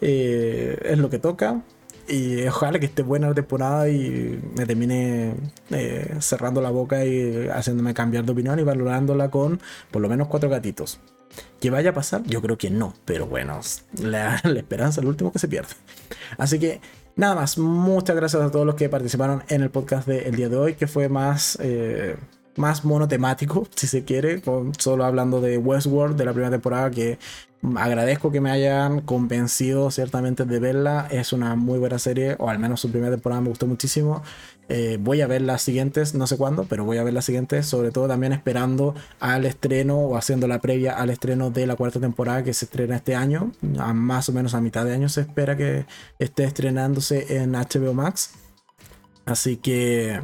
S1: Eh, es lo que toca. Y ojalá que esté buena la temporada y me termine eh, cerrando la boca y haciéndome cambiar de opinión y valorándola con por lo menos cuatro gatitos. ¿Que vaya a pasar? Yo creo que no, pero bueno, la, esperanza es último que se pierde. Así que nada más, muchas gracias a todos los que participaron en el podcast del día de hoy, que fue más... Eh, más monotemático, si se quiere, solo hablando de Westworld de la primera temporada, que agradezco que me hayan convencido ciertamente de verla. Es una muy buena serie, o al menos su primera temporada me gustó muchísimo. Eh, voy a ver las siguientes, no sé cuándo, pero voy a ver las siguientes, sobre todo también esperando al estreno o haciendo la previa al estreno de la cuarta temporada que se estrena este año. A más o menos a mitad de año se espera que esté estrenándose en HBO Max. Así que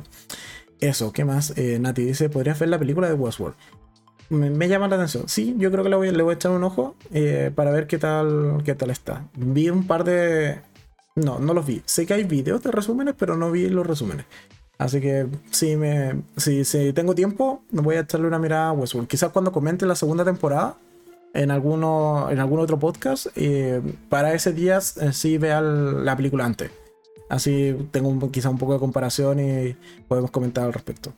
S1: eso, ¿qué más? Eh, Nati dice, ¿podrías ver la película de Westworld? Me, llama la atención. Sí, yo creo que le voy, le voy a echar un ojo eh, para ver qué tal, qué tal está. Vi un par de... No, no los vi. Sé que hay videos de resúmenes, pero no vi los resúmenes. Así que si, me, si, tengo tiempo, me voy a echarle una mirada a Westworld. Quizás cuando comente la segunda temporada en, alguno, en algún otro podcast, eh, para ese día sí vea la película antes. Así tengo quizá un poco de comparación y podemos comentar al respecto.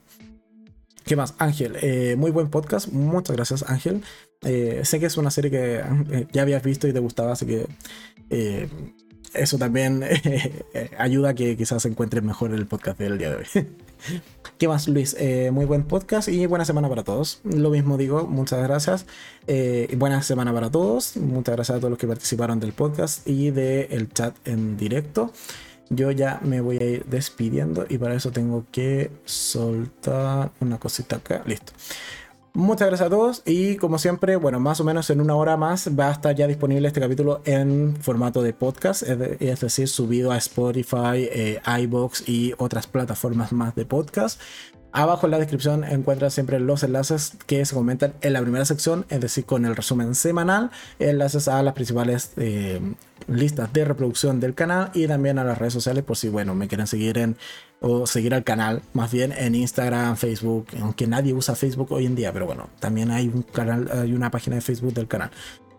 S1: ¿Qué más? Ángel, eh, muy buen podcast. Muchas gracias, Ángel. Eh, sé que es una serie que eh, ya habías visto y te gustaba, así que eso también ayuda a que quizás encuentres mejor el podcast del día de hoy. ¿Qué más, Luis? muy buen podcast y buena semana para todos. Lo mismo digo, muchas gracias. buena semana para todos. Muchas gracias a todos los que participaron del podcast y del chat en directo yo ya me voy a ir despidiendo y para eso tengo que soltar una cosita acá. Listo. Muchas gracias a todos y como siempre, bueno, más o menos en una hora más va a estar ya disponible este capítulo en formato de podcast, es, decir, subido a Spotify, eh, iBox y otras plataformas más de podcast. Abajo en la descripción encuentras siempre los enlaces que se comentan en la primera sección, es decir, con el resumen semanal, enlaces a las principales eh, listas de reproducción del canal y también a las redes sociales por si, bueno, me quieren seguir en o seguir al canal, más bien en Instagram, Facebook, aunque nadie usa Facebook hoy en día, pero bueno, también hay un canal, hay una página de Facebook del canal.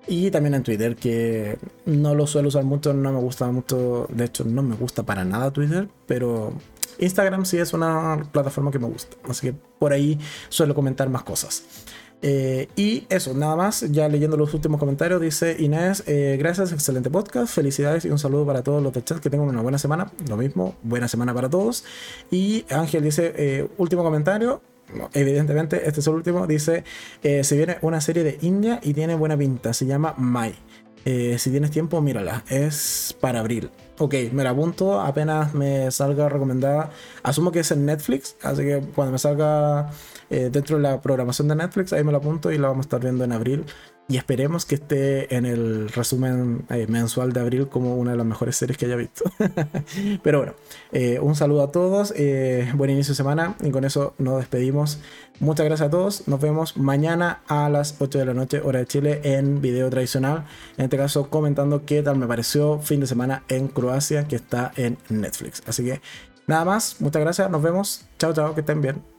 S1: Y también en Twitter, que no lo suelo usar mucho, no me gusta mucho, de hecho no me gusta para nada Twitter, pero Instagram sí es una plataforma que me gusta, así que por ahí suelo comentar más cosas. Eh, y eso, nada más, ya leyendo los últimos comentarios, dice Inés, eh, gracias, excelente podcast, felicidades y un saludo para todos los de chat, que tengan una buena semana, lo mismo, buena semana para todos. Y Ángel dice, eh, último comentario, evidentemente este es el último, dice, se viene una serie de India y tiene buena pinta, se llama Mai. si tienes tiempo, mírala, es para abril. Ok, me la apunto apenas me salga recomendada. Asumo que es en Netflix, así que cuando me salga eh, dentro de la programación de Netflix, ahí me la apunto y la vamos a estar viendo en abril. Y esperemos que esté en el resumen eh, mensual de abril como una de las mejores series que haya visto. Pero bueno, eh, un saludo a todos, buen inicio de semana y con eso nos despedimos. Muchas gracias a todos, nos vemos mañana a las 8 de la noche, hora de Chile, en video tradicional. En este caso, comentando qué tal me pareció fin de semana en Croacia, que está en Netflix. Así que nada más, muchas gracias, nos vemos. Chao, chao, que estén bien.